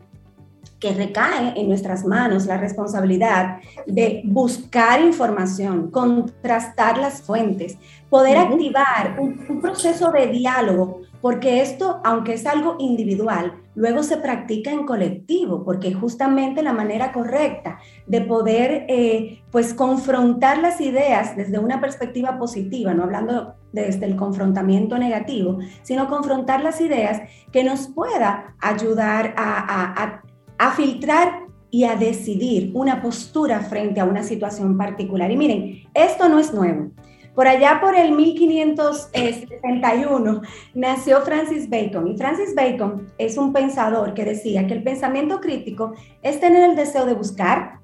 que recae en nuestras manos la responsabilidad de buscar información, contrastar las fuentes, poder activar un, proceso de diálogo, porque esto, aunque es algo individual, luego se practica en colectivo, porque justamente la manera correcta de poder eh, pues confrontar las ideas desde una perspectiva positiva, no hablando desde el confrontamiento negativo, sino confrontar las ideas que nos pueda ayudar a a filtrar y a decidir una postura frente a una situación particular. Y miren, esto no es nuevo. Por allá por el 1561 nació Francis Bacon y Francis Bacon es un pensador que decía que el pensamiento crítico es tener el deseo de buscar,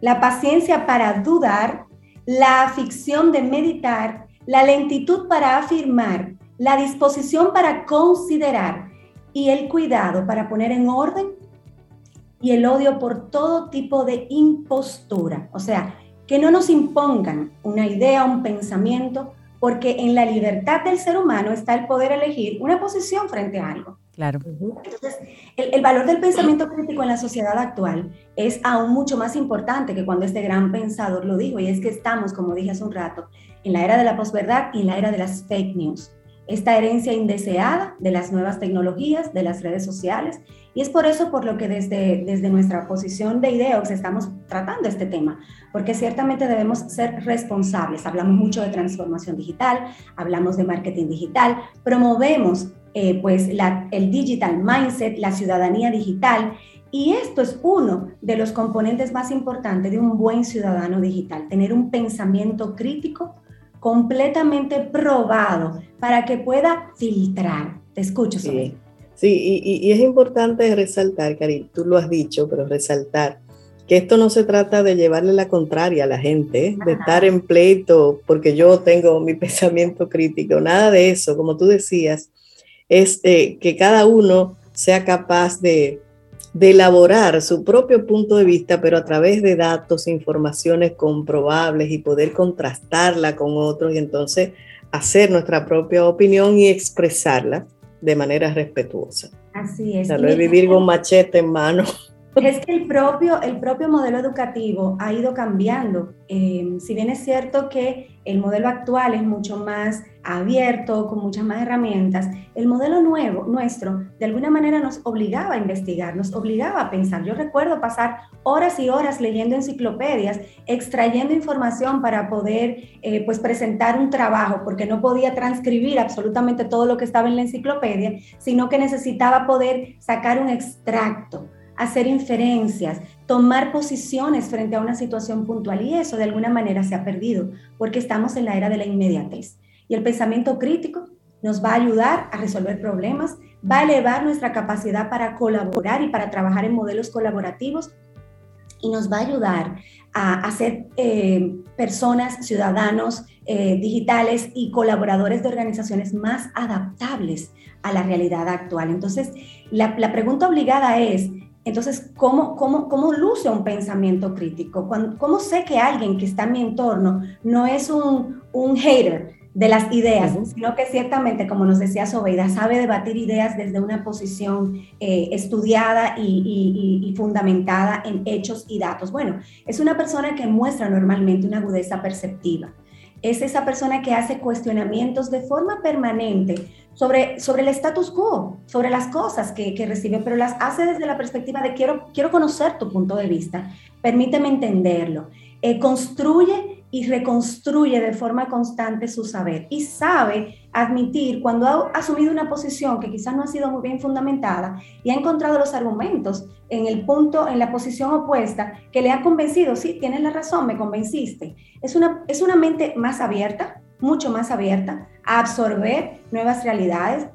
la paciencia para dudar, la afición de meditar, la lentitud para afirmar, la disposición para considerar y el cuidado para poner en orden y el odio por todo tipo de impostura. O sea, que no nos impongan una idea, un pensamiento, porque en la libertad del ser humano está el poder elegir una posición frente a algo. Claro. Entonces, el, el, valor del pensamiento crítico en la sociedad actual es aún mucho más importante que cuando este gran pensador lo dijo, y es que estamos, como dije hace un rato, en la era de la posverdad y en la era de las fake news. Esta herencia indeseada de las nuevas tecnologías, de las redes sociales y es por eso por lo que desde, desde nuestra posición de IDEOX estamos tratando este tema, porque ciertamente debemos ser responsables. Hablamos mucho de transformación digital, hablamos de marketing digital, promovemos eh, pues el digital mindset, la ciudadanía digital, y esto es uno de los componentes más importantes de un buen ciudadano digital, tener un pensamiento crítico completamente probado para que pueda filtrar. Te escucho, sí. Sí, y, es importante resaltar, Cari, tú lo has dicho, pero resaltar que esto no se trata de llevarle la contraria a la gente, ¿eh? de estar en pleito porque yo tengo mi pensamiento crítico, nada de eso, como tú decías, es eh, que cada uno sea capaz de, de elaborar su propio punto de vista, pero a través de datos, informaciones comprobables y poder contrastarla con otros y entonces hacer nuestra propia opinión y expresarla de manera respetuosa. Así es. O sea, vivir con machete en mano. Es que el propio, el propio modelo educativo ha ido cambiando. Eh, si bien es cierto que el modelo actual es mucho más abierto, con muchas más herramientas, el modelo nuevo, nuestro, de alguna manera nos obligaba a investigar, nos obligaba a pensar. Yo recuerdo pasar horas y horas leyendo enciclopedias, extrayendo información para poder eh, pues presentar un trabajo, porque no podía transcribir absolutamente todo lo que estaba en la enciclopedia, sino que necesitaba poder sacar un extracto hacer inferencias, tomar posiciones frente a una situación puntual y eso de alguna manera se ha perdido porque estamos en la era de la inmediatez. Y el pensamiento crítico nos va a ayudar a resolver problemas, va a elevar nuestra capacidad para colaborar y para trabajar en modelos colaborativos y nos va a ayudar a, ser eh, personas, ciudadanos eh, digitales y colaboradores de organizaciones más adaptables a la realidad actual. Entonces, la pregunta obligada es, entonces, ¿cómo, cómo, cómo luce un pensamiento crítico? ¿Cómo sé que alguien que está en mi entorno no es un, un hater de las ideas, sino que ciertamente, como nos decía Sobeida, sabe debatir ideas desde una posición eh, estudiada y, y, fundamentada en hechos y datos? Bueno, es una persona que muestra normalmente una agudeza perceptiva. Es esa persona que hace cuestionamientos de forma permanente sobre, sobre el status quo, sobre las cosas que, que, recibe, pero las hace desde la perspectiva de quiero, quiero conocer tu punto de vista, permíteme entenderlo. Eh, construye y reconstruye de forma constante su saber y sabe admitir cuando ha asumido una posición que quizás no ha sido muy bien fundamentada y ha encontrado los argumentos en el punto, en la posición opuesta que le ha convencido, sí, tienes la razón, me convenciste. Es una, es una mente más abierta, mucho más abierta a absorber nuevas realidades,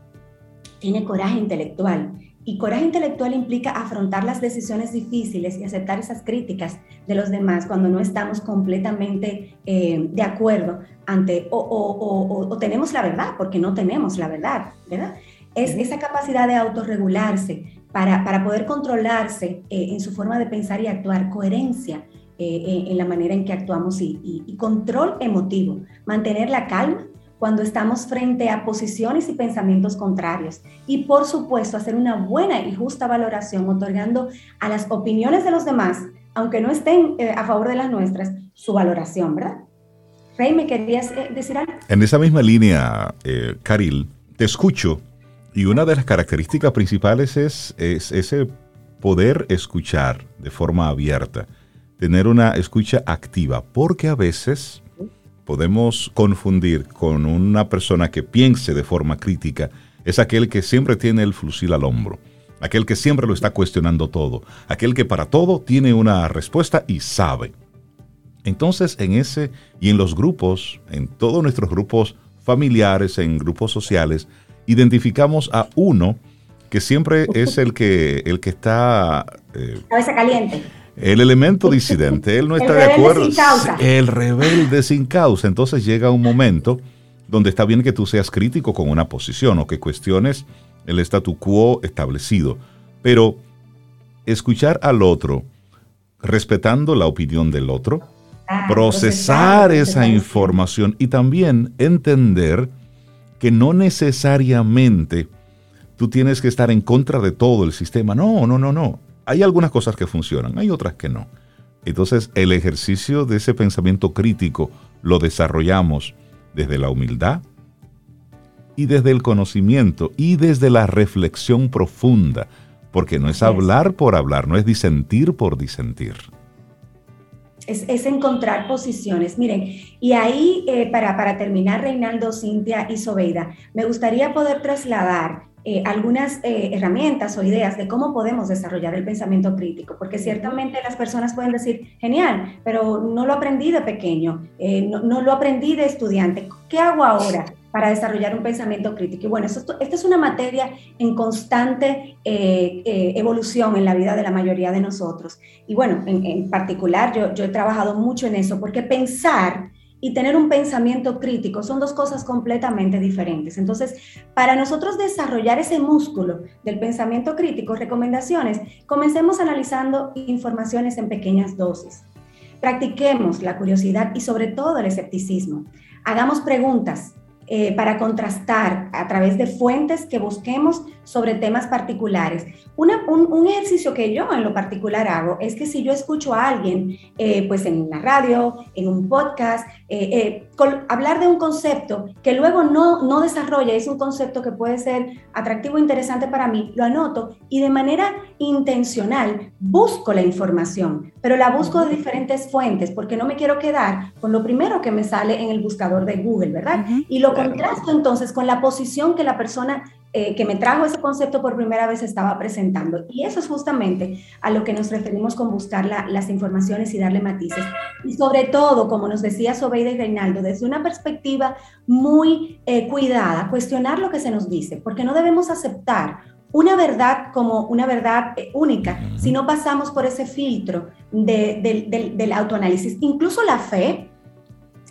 tiene coraje intelectual. Y coraje intelectual implica afrontar las decisiones difíciles y aceptar esas críticas de los demás cuando no estamos completamente eh, de acuerdo ante o, tenemos la verdad, porque no tenemos la verdad, ¿verdad? Es esa capacidad de autorregularse para, para poder controlarse eh, en su forma de pensar y actuar, coherencia eh, en la manera en que actuamos y, y control emotivo, mantener la calma cuando estamos frente a posiciones y pensamientos contrarios. Y por supuesto, hacer una buena y justa valoración, otorgando a las opiniones de los demás, aunque no estén eh, a favor de las nuestras, su valoración, ¿verdad? Rey, ¿me querías eh, decir algo? En esa misma línea, eh, Caril, te escucho y una de las características principales es, es ese poder escuchar de forma abierta, tener una escucha activa, porque a veces podemos confundir con una persona que piense de forma crítica es aquel que siempre tiene el fusil al hombro, aquel que siempre lo está cuestionando todo, aquel que para todo tiene una respuesta y sabe. Entonces en ese y en los grupos, en todos nuestros grupos familiares, en grupos sociales, identificamos a uno que siempre es el que, el que está... Eh, Cabeza caliente el elemento disidente, él no está de acuerdo. Sin causa. El rebelde sin causa. Entonces llega un momento donde está bien que tú seas crítico con una posición o que cuestiones el statu quo establecido. Pero escuchar al otro, respetando la opinión del otro, ah, procesar esa información y también entender que no necesariamente tú tienes que estar en contra de todo el sistema. No, no, no, no hay algunas cosas que funcionan, hay otras que no. Entonces, el ejercicio de ese pensamiento crítico lo desarrollamos desde la humildad y desde el conocimiento y desde la reflexión profunda, porque no es hablar por hablar, no es disentir por disentir. Es, encontrar posiciones. Miren, y ahí eh, para, para terminar, Reinaldo, Cintia y Sobeida, me gustaría poder trasladar eh, algunas eh, herramientas o ideas de cómo podemos desarrollar el pensamiento crítico, porque ciertamente las personas pueden decir, genial, pero no lo aprendí de pequeño, eh, no, lo aprendí de estudiante, ¿qué hago ahora? para desarrollar un pensamiento crítico. Y bueno, esto, esta es una materia en constante evolución en la vida de la mayoría de nosotros. Y bueno, en, particular yo, yo he trabajado mucho en eso, porque pensar y tener un pensamiento crítico son dos cosas completamente diferentes. Entonces, para nosotros desarrollar ese músculo del pensamiento crítico, recomendaciones, comencemos analizando informaciones en pequeñas dosis. Practiquemos la curiosidad y sobre todo el escepticismo. Hagamos preguntas, eh, para contrastar a través de fuentes que busquemos sobre temas particulares. un, ejercicio que yo en lo particular hago es que si yo escucho a alguien, eh, pues en la radio, en un podcast, eh, hablar de un concepto que luego no, no desarrolla, es un concepto que puede ser atractivo e interesante para mí, lo anoto y de manera intencional busco la información, pero la busco de diferentes fuentes porque no me quiero quedar con lo primero que me sale en el buscador de Google, ¿verdad? Y lo contrasto entonces con la posición que la persona eh, que me trajo ese concepto por primera vez estaba presentando. Y eso es justamente a lo que nos referimos con buscar las informaciones y darle matices. Y sobre todo, como nos decía Sobeida y Reinaldo, desde una perspectiva muy eh, cuidada, cuestionar lo que se nos dice, porque no debemos aceptar una verdad como una verdad eh, única si no pasamos por ese filtro del autoanálisis. Incluso la fe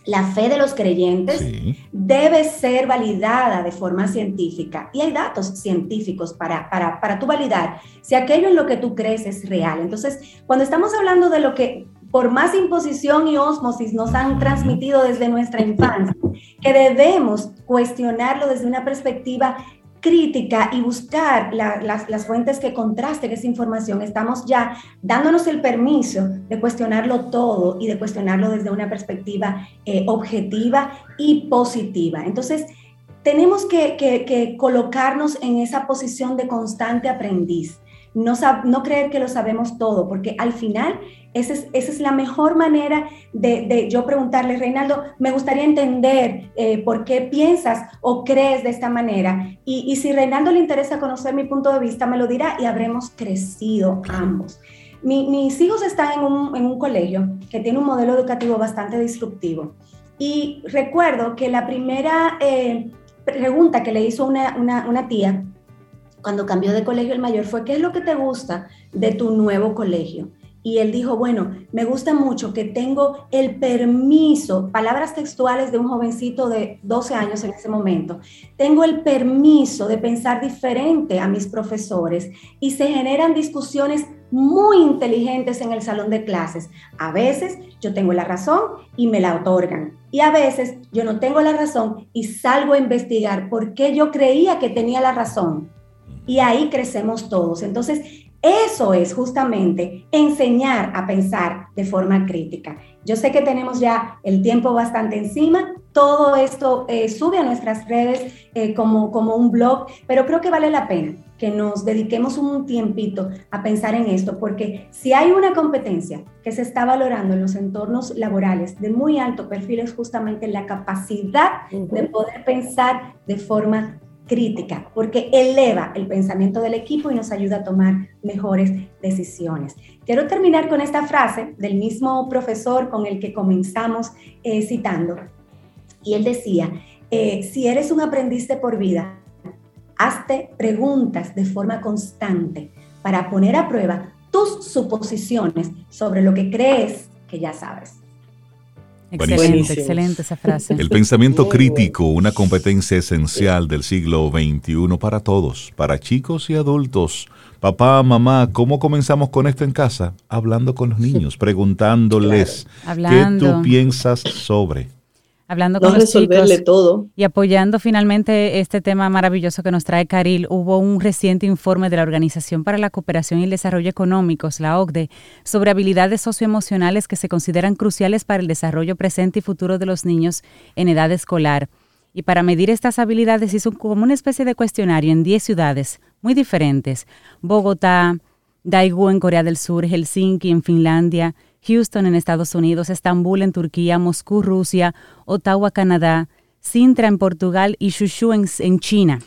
la fe de los creyentes debe ser validada de forma científica. Y hay datos científicos para, para, para tu validar si aquello en lo que tú crees es real. Entonces, cuando estamos hablando de lo que por más imposición y osmosis nos han transmitido desde nuestra infancia, que debemos cuestionarlo desde una perspectiva crítica y buscar las, fuentes que contrasten esa información, estamos ya dándonos el permiso de cuestionarlo todo y de cuestionarlo desde una perspectiva eh, objetiva y positiva. Entonces, tenemos que, colocarnos en esa posición de constante aprendiz. No, no creer que lo sabemos todo, porque al final esa es, esa es la mejor manera de, yo preguntarle, Reinaldo, me gustaría entender eh, por qué piensas o crees de esta manera. Y, y si Reinaldo le interesa conocer mi punto de vista, me lo dirá y habremos crecido ambos. mis hijos están en un, en un, colegio que tiene un modelo educativo bastante disruptivo. Y recuerdo que la primera eh, pregunta que le hizo una, una, una tía cuando cambió de colegio el mayor fue, ¿qué es lo que te gusta de tu nuevo colegio? Y él dijo, bueno, me gusta mucho que tengo el permiso, palabras textuales de un jovencito de 12 años en ese momento, tengo el permiso de pensar diferente a mis profesores y se generan discusiones muy inteligentes en el salón de clases. A veces yo tengo la razón y me la otorgan. Y a veces yo no tengo la razón y salgo a investigar por qué yo creía que tenía la razón. Y ahí crecemos todos. Entonces, eso es justamente enseñar a pensar de forma crítica. Yo sé que tenemos ya el tiempo bastante encima, todo esto eh, sube a nuestras redes eh, como, como un blog, pero creo que vale la pena que nos dediquemos un tiempito a pensar en esto, porque si hay una competencia que se está valorando en los entornos laborales de muy alto perfil es justamente la capacidad de poder pensar de forma crítica, porque eleva el pensamiento del equipo y nos ayuda a tomar mejores decisiones. Quiero terminar con esta frase del mismo profesor con el que comenzamos eh, citando. Y él decía, eh, si eres un aprendiz de por vida, hazte preguntas de forma constante para poner a prueba tus suposiciones sobre lo que crees que ya sabes. Excelente, excelente esa frase. El pensamiento crítico, una competencia esencial del siglo XXI para todos, para chicos y adultos. Papá, mamá, ¿cómo comenzamos con esto en casa? Hablando con los niños, preguntándoles qué tú piensas sobre hablando con los chicos todo. y apoyando finalmente este tema maravilloso que nos trae Caril, hubo un reciente informe de la Organización para la Cooperación y el Desarrollo Económicos, la OCDE, sobre habilidades socioemocionales que se consideran cruciales para el desarrollo presente y futuro de los niños en edad escolar. Y para medir estas habilidades hizo como una especie de cuestionario en 10 ciudades muy diferentes. Bogotá, Daegu en Corea del Sur, Helsinki en Finlandia, Houston en Estados Unidos, Estambul en Turquía, Moscú, Rusia, Ottawa, Canadá, Sintra en Portugal y Shushu en, China.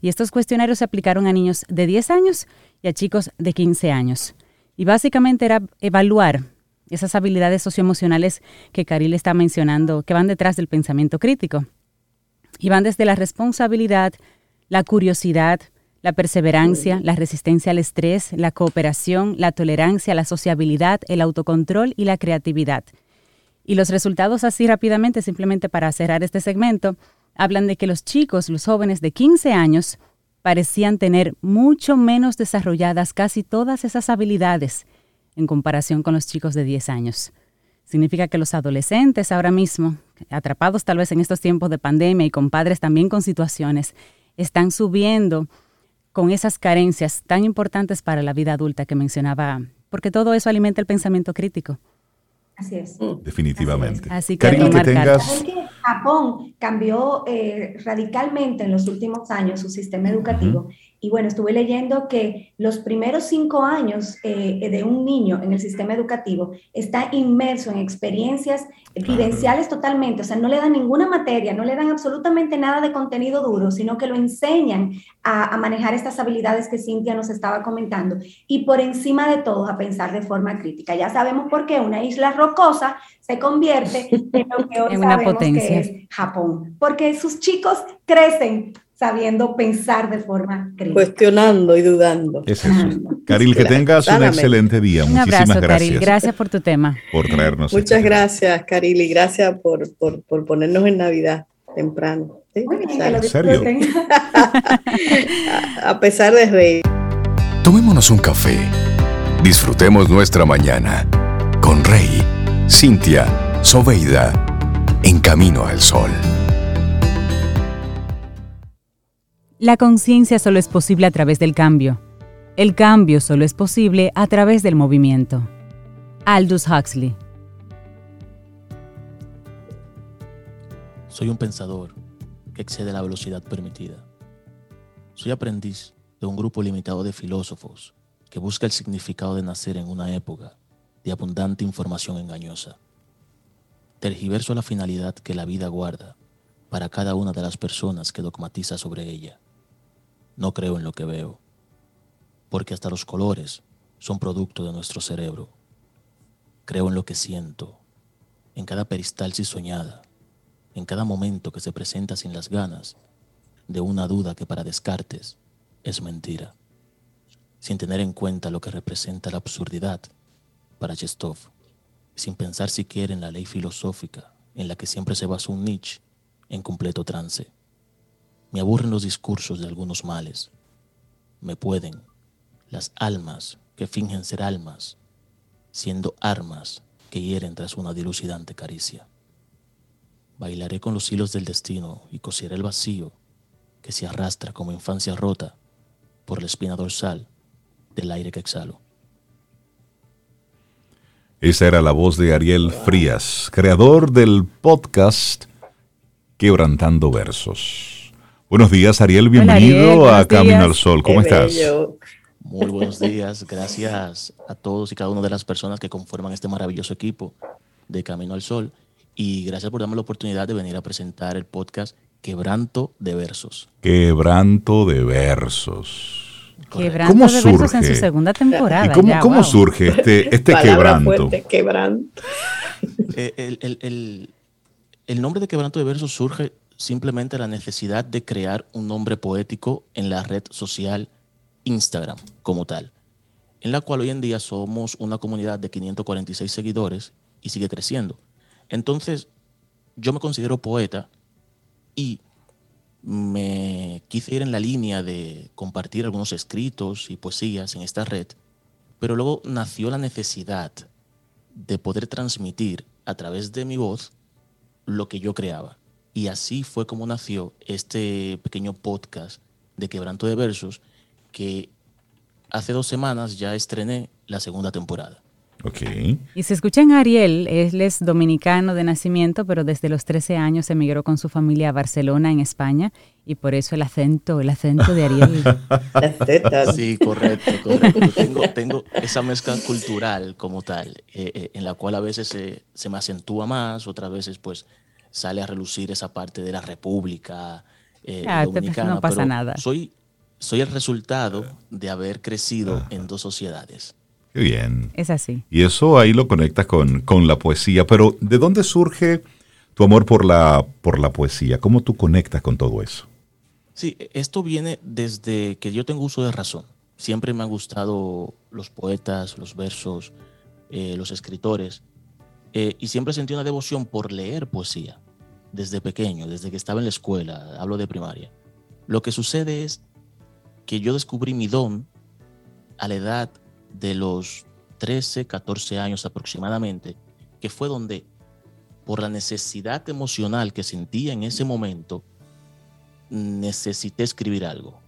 Y estos cuestionarios se aplicaron a niños de 10 años y a chicos de 15 años. Y básicamente era evaluar esas habilidades socioemocionales que Caril está mencionando, que van detrás del pensamiento crítico. Y van desde la responsabilidad, la curiosidad, la perseverancia, la resistencia al estrés, la cooperación, la tolerancia, la sociabilidad, el autocontrol y la creatividad. Y los resultados así rápidamente, simplemente para cerrar este segmento, hablan de que los chicos, los jóvenes de 15 años, parecían tener mucho menos desarrolladas casi todas esas habilidades en comparación con los chicos de 10 años. Significa que los adolescentes ahora mismo, atrapados tal vez en estos tiempos de pandemia y con padres también con situaciones, están subiendo con esas carencias tan importantes para la vida adulta que mencionaba, porque todo eso alimenta el pensamiento crítico. Así es. Mm. Definitivamente. Así, que, que tengas... Japón cambió eh, radicalmente en los últimos años su sistema educativo y bueno, estuve leyendo que los primeros cinco años eh, de un niño en el sistema educativo está inmerso en experiencias vivenciales totalmente, o sea, no le dan ninguna materia, no le dan absolutamente nada de contenido duro, sino que lo enseñan a, manejar estas habilidades que Cintia nos estaba comentando y por encima de todo a pensar de forma crítica. Ya sabemos por qué una isla rocosa se convierte en lo que hoy sabemos potencia. que es Japón, porque sus chicos crecen sabiendo pensar de forma crítica. Cuestionando y dudando. Es eso. Caril, que tengas un excelente día. Un Muchísimas abrazo, gracias. Caril. Gracias por tu tema. Por traernos. Muchas este gracias, Caril, y gracias por, por, por, ponernos en Navidad temprano. ¿En serio? a, a pesar de reír. Tomémonos un café. Disfrutemos nuestra mañana con Rey, Cintia, Soveida, en camino al sol. La conciencia solo es posible a través del cambio. El cambio solo es posible a través del movimiento. Aldous Huxley. Soy un pensador que excede la velocidad permitida. Soy aprendiz de un grupo limitado de filósofos que busca el significado de nacer en una época de abundante información engañosa. Tergiverso la finalidad que la vida guarda para cada una de las personas que dogmatiza sobre ella. No creo en lo que veo, porque hasta los colores son producto de nuestro cerebro. Creo en lo que siento, en cada peristalsis soñada, en cada momento que se presenta sin las ganas de una duda que para Descartes es mentira, sin tener en cuenta lo que representa la absurdidad para Chestov, sin pensar siquiera en la ley filosófica en la que siempre se basa un Nietzsche en completo trance. Me aburren los discursos de algunos males. Me pueden las almas que fingen ser almas, siendo armas que hieren tras una dilucidante caricia. Bailaré con los hilos del destino y cosiré el vacío que se arrastra como infancia rota por la espina dorsal del aire que exhalo. Esa era la voz de Ariel Frías, creador del podcast Quebrantando Versos. Buenos días, Ariel, bienvenido a Camino al Sol. ¿Cómo estás? Muy buenos días, gracias a todos y cada una de las personas que conforman este maravilloso equipo de Camino al Sol y gracias por darme la oportunidad de venir a presentar el podcast Quebranto de Versos. Quebranto de Versos. Quebranto ¿Cómo de surge? Versos en su segunda temporada. ¿Y cómo, surge este, este quebranto? quebranto. Eh, el, el, el nombre de Quebranto de Versos surge simplemente la necesidad de crear un nombre poético en la red social Instagram como tal, en la cual hoy en día somos una comunidad de 546 seguidores y sigue creciendo. Entonces, yo me considero poeta y me quise ir en la línea de compartir algunos escritos y poesías en esta red, pero luego nació la necesidad de poder transmitir a través de mi voz lo que yo creaba. Y así fue como nació este pequeño podcast de Quebranto de Versos, que hace dos semanas ya estrené la segunda temporada. Ok. Y se escuchan a Ariel, él es dominicano de nacimiento, pero desde los 13 años emigró con su familia a Barcelona, en España, y por eso el acento, el acento de Ariel. sí, correcto, correcto. Tengo, tengo, esa mezcla cultural como tal, eh, eh, en la cual a veces se, se, me acentúa más, otras veces pues sale a relucir esa parte de la República eh, ah, Dominicana. No pasa nada. Soy soy el resultado de haber crecido en dos sociedades. Qué bien. Es así. Y eso ahí lo conectas con, con, la poesía. Pero, ¿de dónde surge tu amor por la, por la poesía? ¿Cómo tú conectas con todo eso? Sí, esto viene desde que yo tengo uso de razón. Siempre me han gustado los poetas, los versos, eh, los escritores. Eh, y siempre sentí una devoción por leer poesía. Desde pequeño, desde que estaba en la escuela, hablo de primaria. Lo que sucede es que yo descubrí mi don a la edad de los 13, 14 años aproximadamente, que fue donde, por la necesidad emocional que sentía en ese momento, necesité escribir algo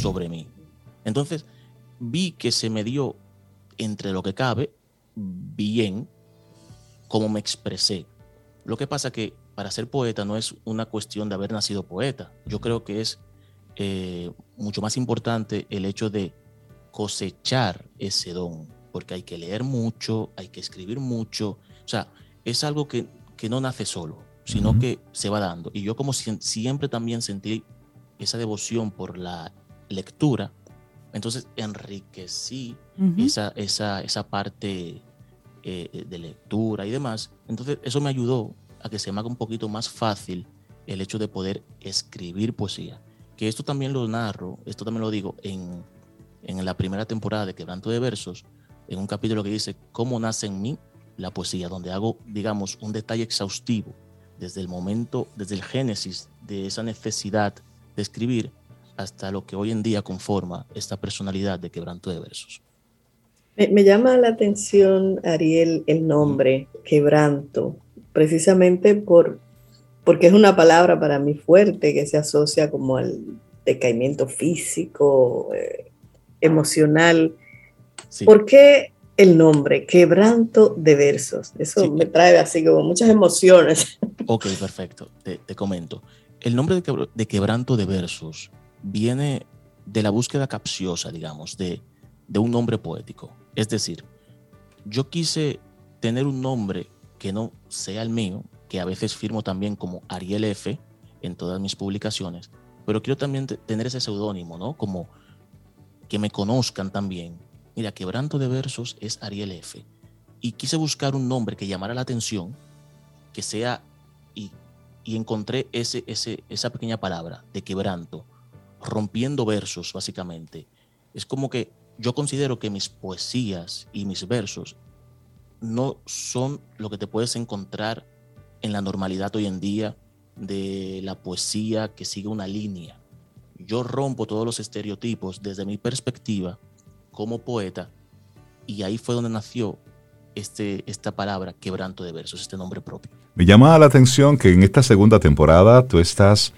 sobre mí. Entonces, vi que se me dio, entre lo que cabe, bien como me expresé. Lo que pasa que para ser poeta no es una cuestión de haber nacido poeta. Yo creo que es eh, mucho más importante el hecho de cosechar ese don, porque hay que leer mucho, hay que escribir mucho, o sea, es algo que, que no nace solo, sino que se va dando. Y yo como siempre también sentí esa devoción por la lectura, entonces enriquecí esa, esa, esa, parte eh, de lectura y demás. Entonces eso me ayudó a que se me haga un poquito más fácil el hecho de poder escribir poesía que esto también lo narro, esto también lo digo en, en la primera temporada de Quebranto de Versos, en un capítulo que dice cómo nace en mí la poesía, donde hago, digamos, un detalle exhaustivo desde el momento, desde el génesis de esa necesidad de escribir hasta lo que hoy en día conforma esta personalidad de Quebranto de Versos. Me, me llama la atención, Ariel, el nombre, Quebranto, precisamente por porque es una palabra para mí fuerte que se asocia como al decaimiento físico, eh, emocional. ¿Por qué el nombre, quebranto de versos? Eso me trae así como muchas emociones. Ok, perfecto, te, comento. El nombre de, quebranto de versos viene de la búsqueda capciosa, digamos, de, de un nombre poético. Es decir, yo quise tener un nombre que no sea el mío, que a veces firmo también como Ariel F en todas mis publicaciones, pero quiero también tener ese seudónimo, ¿no? Como que me conozcan también. Mira, Quebranto de Versos es Ariel F. Y quise buscar un nombre que llamara la atención, que sea, y, y encontré ese, ese, esa pequeña palabra de quebranto, rompiendo versos, básicamente. Es como que yo considero que mis poesías y mis versos no son lo que te puedes encontrar en la normalidad hoy en día de la poesía que sigue una línea. Yo rompo todos los estereotipos desde mi perspectiva como poeta y ahí fue donde nació este, esta palabra, quebranto de versos, este nombre propio. Me llama la atención que en esta segunda temporada tú estás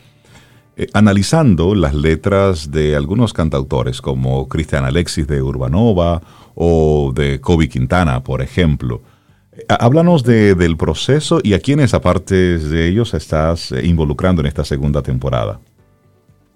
eh, analizando las letras de algunos cantautores como Cristian Alexis de Urbanova o de Kobe Quintana, por ejemplo. Eh, háblanos del proceso y a quiénes, aparte de ellos, estás eh, involucrando en esta segunda temporada.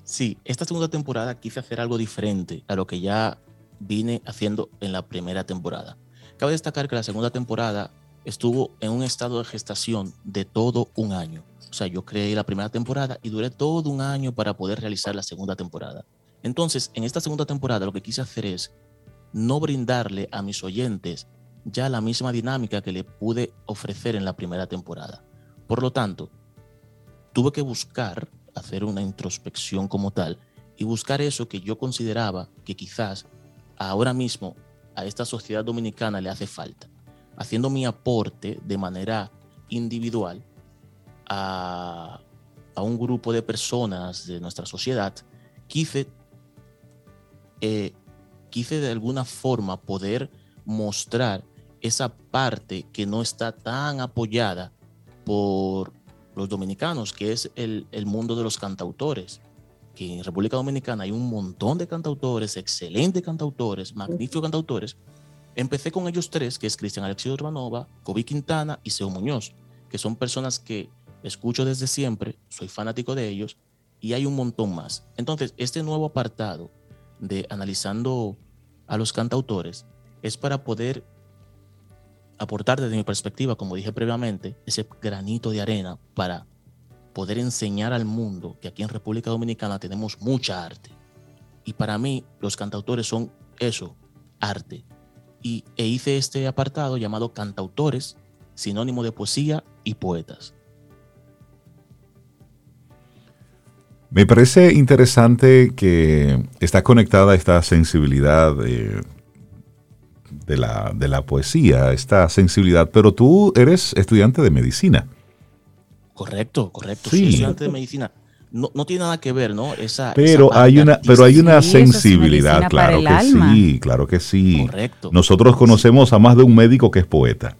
Sí, esta segunda temporada quise hacer algo diferente a lo que ya vine haciendo en la primera temporada. Cabe destacar que la segunda temporada estuvo en un estado de gestación de todo un año. O sea, yo creé la primera temporada y duré todo un año para poder realizar la segunda temporada. Entonces, en esta segunda temporada lo que quise hacer es no brindarle a mis oyentes ya la misma dinámica que le pude ofrecer en la primera temporada. Por lo tanto, tuve que buscar, hacer una introspección como tal, y buscar eso que yo consideraba que quizás ahora mismo a esta sociedad dominicana le hace falta, haciendo mi aporte de manera individual a, un grupo de personas de nuestra sociedad, quise, eh, quise de alguna forma poder mostrar esa parte que no está tan apoyada por los dominicanos, que es el, el, mundo de los cantautores. Que en República Dominicana hay un montón de cantautores, excelentes cantautores, magníficos cantautores. Empecé con ellos tres, que es Cristian Alexis Urbanova, Kobe Quintana y Seo Muñoz, que son personas que escucho desde siempre, soy fanático de ellos y hay un montón más. Entonces, este nuevo apartado de analizando a los cantautores es para poder aportar desde mi perspectiva, como dije previamente, ese granito de arena para poder enseñar al mundo que aquí en República Dominicana tenemos mucha arte. Y para mí los cantautores son eso, arte. Y e hice este apartado llamado Cantautores, sinónimo de poesía y poetas. Me parece interesante que está conectada esta sensibilidad de, la, de la poesía, esta sensibilidad, pero tú eres estudiante de medicina. Correcto, correcto. Sí. Soy estudiante de medicina. No, no, tiene nada que ver, ¿no? Esa, pero, hay una, pero hay una sensibilidad, claro que sí, claro que sí. Correcto. Nosotros conocemos a más de un médico que es poeta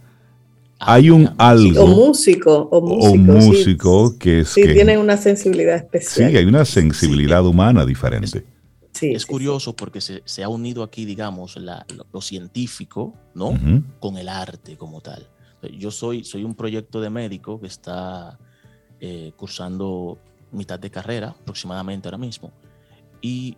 hay un algo. O músico. O músico, que es. Sí, tienen una sensibilidad especial. Sí, hay una sensibilidad humana diferente. Sí, es curioso porque se, ha unido aquí, digamos, lo, científico, ¿no? Con el arte como tal. Yo soy, soy un proyecto de médico que está eh, cursando mitad de carrera, aproximadamente ahora mismo. Y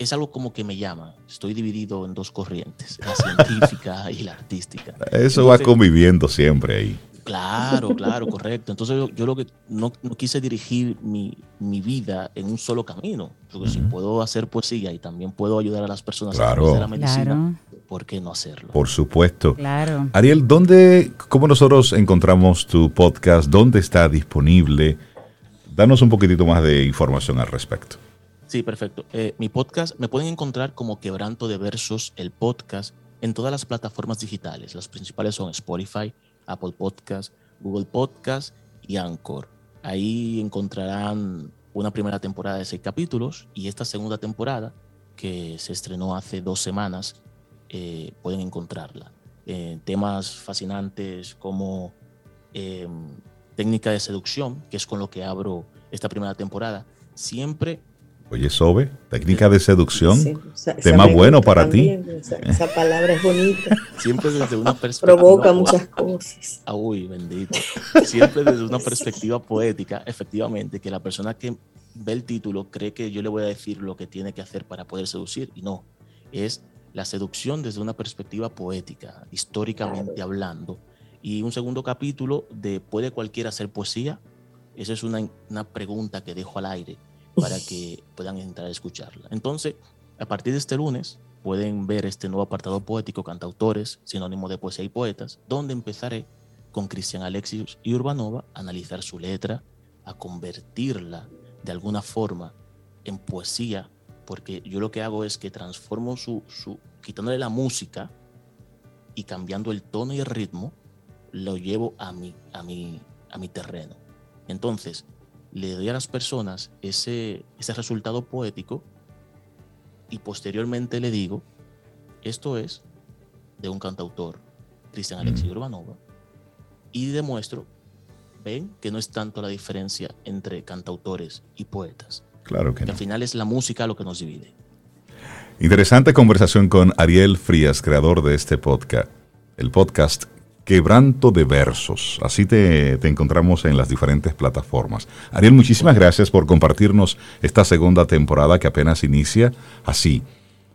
es algo como que me llama. Estoy dividido en dos corrientes, la científica y la artística. Eso va conviviendo siempre ahí. Claro, claro, correcto. Entonces yo, lo que no, quise dirigir mi, vida en un solo camino, porque si puedo hacer poesía y también puedo ayudar a las personas a hacer la medicina, ¿por qué no hacerlo? Por supuesto. Claro. Ariel, ¿dónde, cómo nosotros encontramos tu podcast? ¿Dónde está disponible? Danos un poquitito más de información al respecto. Sí, perfecto. Eh, mi podcast me pueden encontrar como Quebranto de Versos, el podcast, en todas las plataformas digitales. Las principales son Spotify, Apple Podcast, Google Podcast y Anchor. Ahí encontrarán una primera temporada de seis capítulos y esta segunda temporada, que se estrenó hace dos semanas, eh, pueden encontrarla. Eh, temas fascinantes como técnica de seducción, que es con lo que abro esta primera temporada, siempre Oye, Sobe, técnica de seducción, tema bueno para ti. Esa, palabra es bonita. Siempre desde una perspectiva. Provoca muchas cosas. Ah, uy, bendito. Siempre desde una perspectiva poética, efectivamente, que la persona que ve el título cree que yo le voy a decir lo que tiene que hacer para poder seducir, y no. Es la seducción desde una perspectiva poética, históricamente hablando. Y un segundo capítulo de ¿puede cualquiera hacer poesía? Esa es una, una pregunta que dejo al aire para que puedan entrar a escucharla. Entonces, a partir de este lunes, pueden ver este nuevo apartado poético, cantautores, sinónimo de poesía y poetas, donde empezaré con Cristian Alexius y Urbanova a analizar su letra, a convertirla de alguna forma en poesía, porque yo lo que hago es que transformo su, su quitándole la música y cambiando el tono y el ritmo, lo llevo a mi, a mi, a mi terreno. Entonces, le doy a las personas ese, ese resultado poético y posteriormente le digo, esto es de un cantautor, Cristian Alexis mm. Urbanova, y demuestro, ven, que no es tanto la diferencia entre cantautores y poetas. Claro que, que al final es la música lo que nos divide. Interesante conversación con Ariel Frías, creador de este podcast. El podcast Quebranto de Versos. Así te, encontramos en las diferentes plataformas. Ariel, muchísimas gracias por compartirnos esta segunda temporada que apenas inicia así,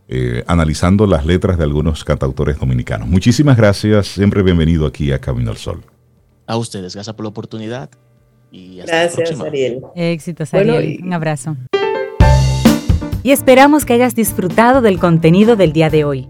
eh, analizando las letras de algunos cantautores dominicanos. Muchísimas gracias, siempre bienvenido aquí a Camino al Sol. A ustedes, gracias por la oportunidad. Y gracias, Ariel. Éxitos, Ariel. Un abrazo. Y esperamos que hayas disfrutado del contenido del día de hoy.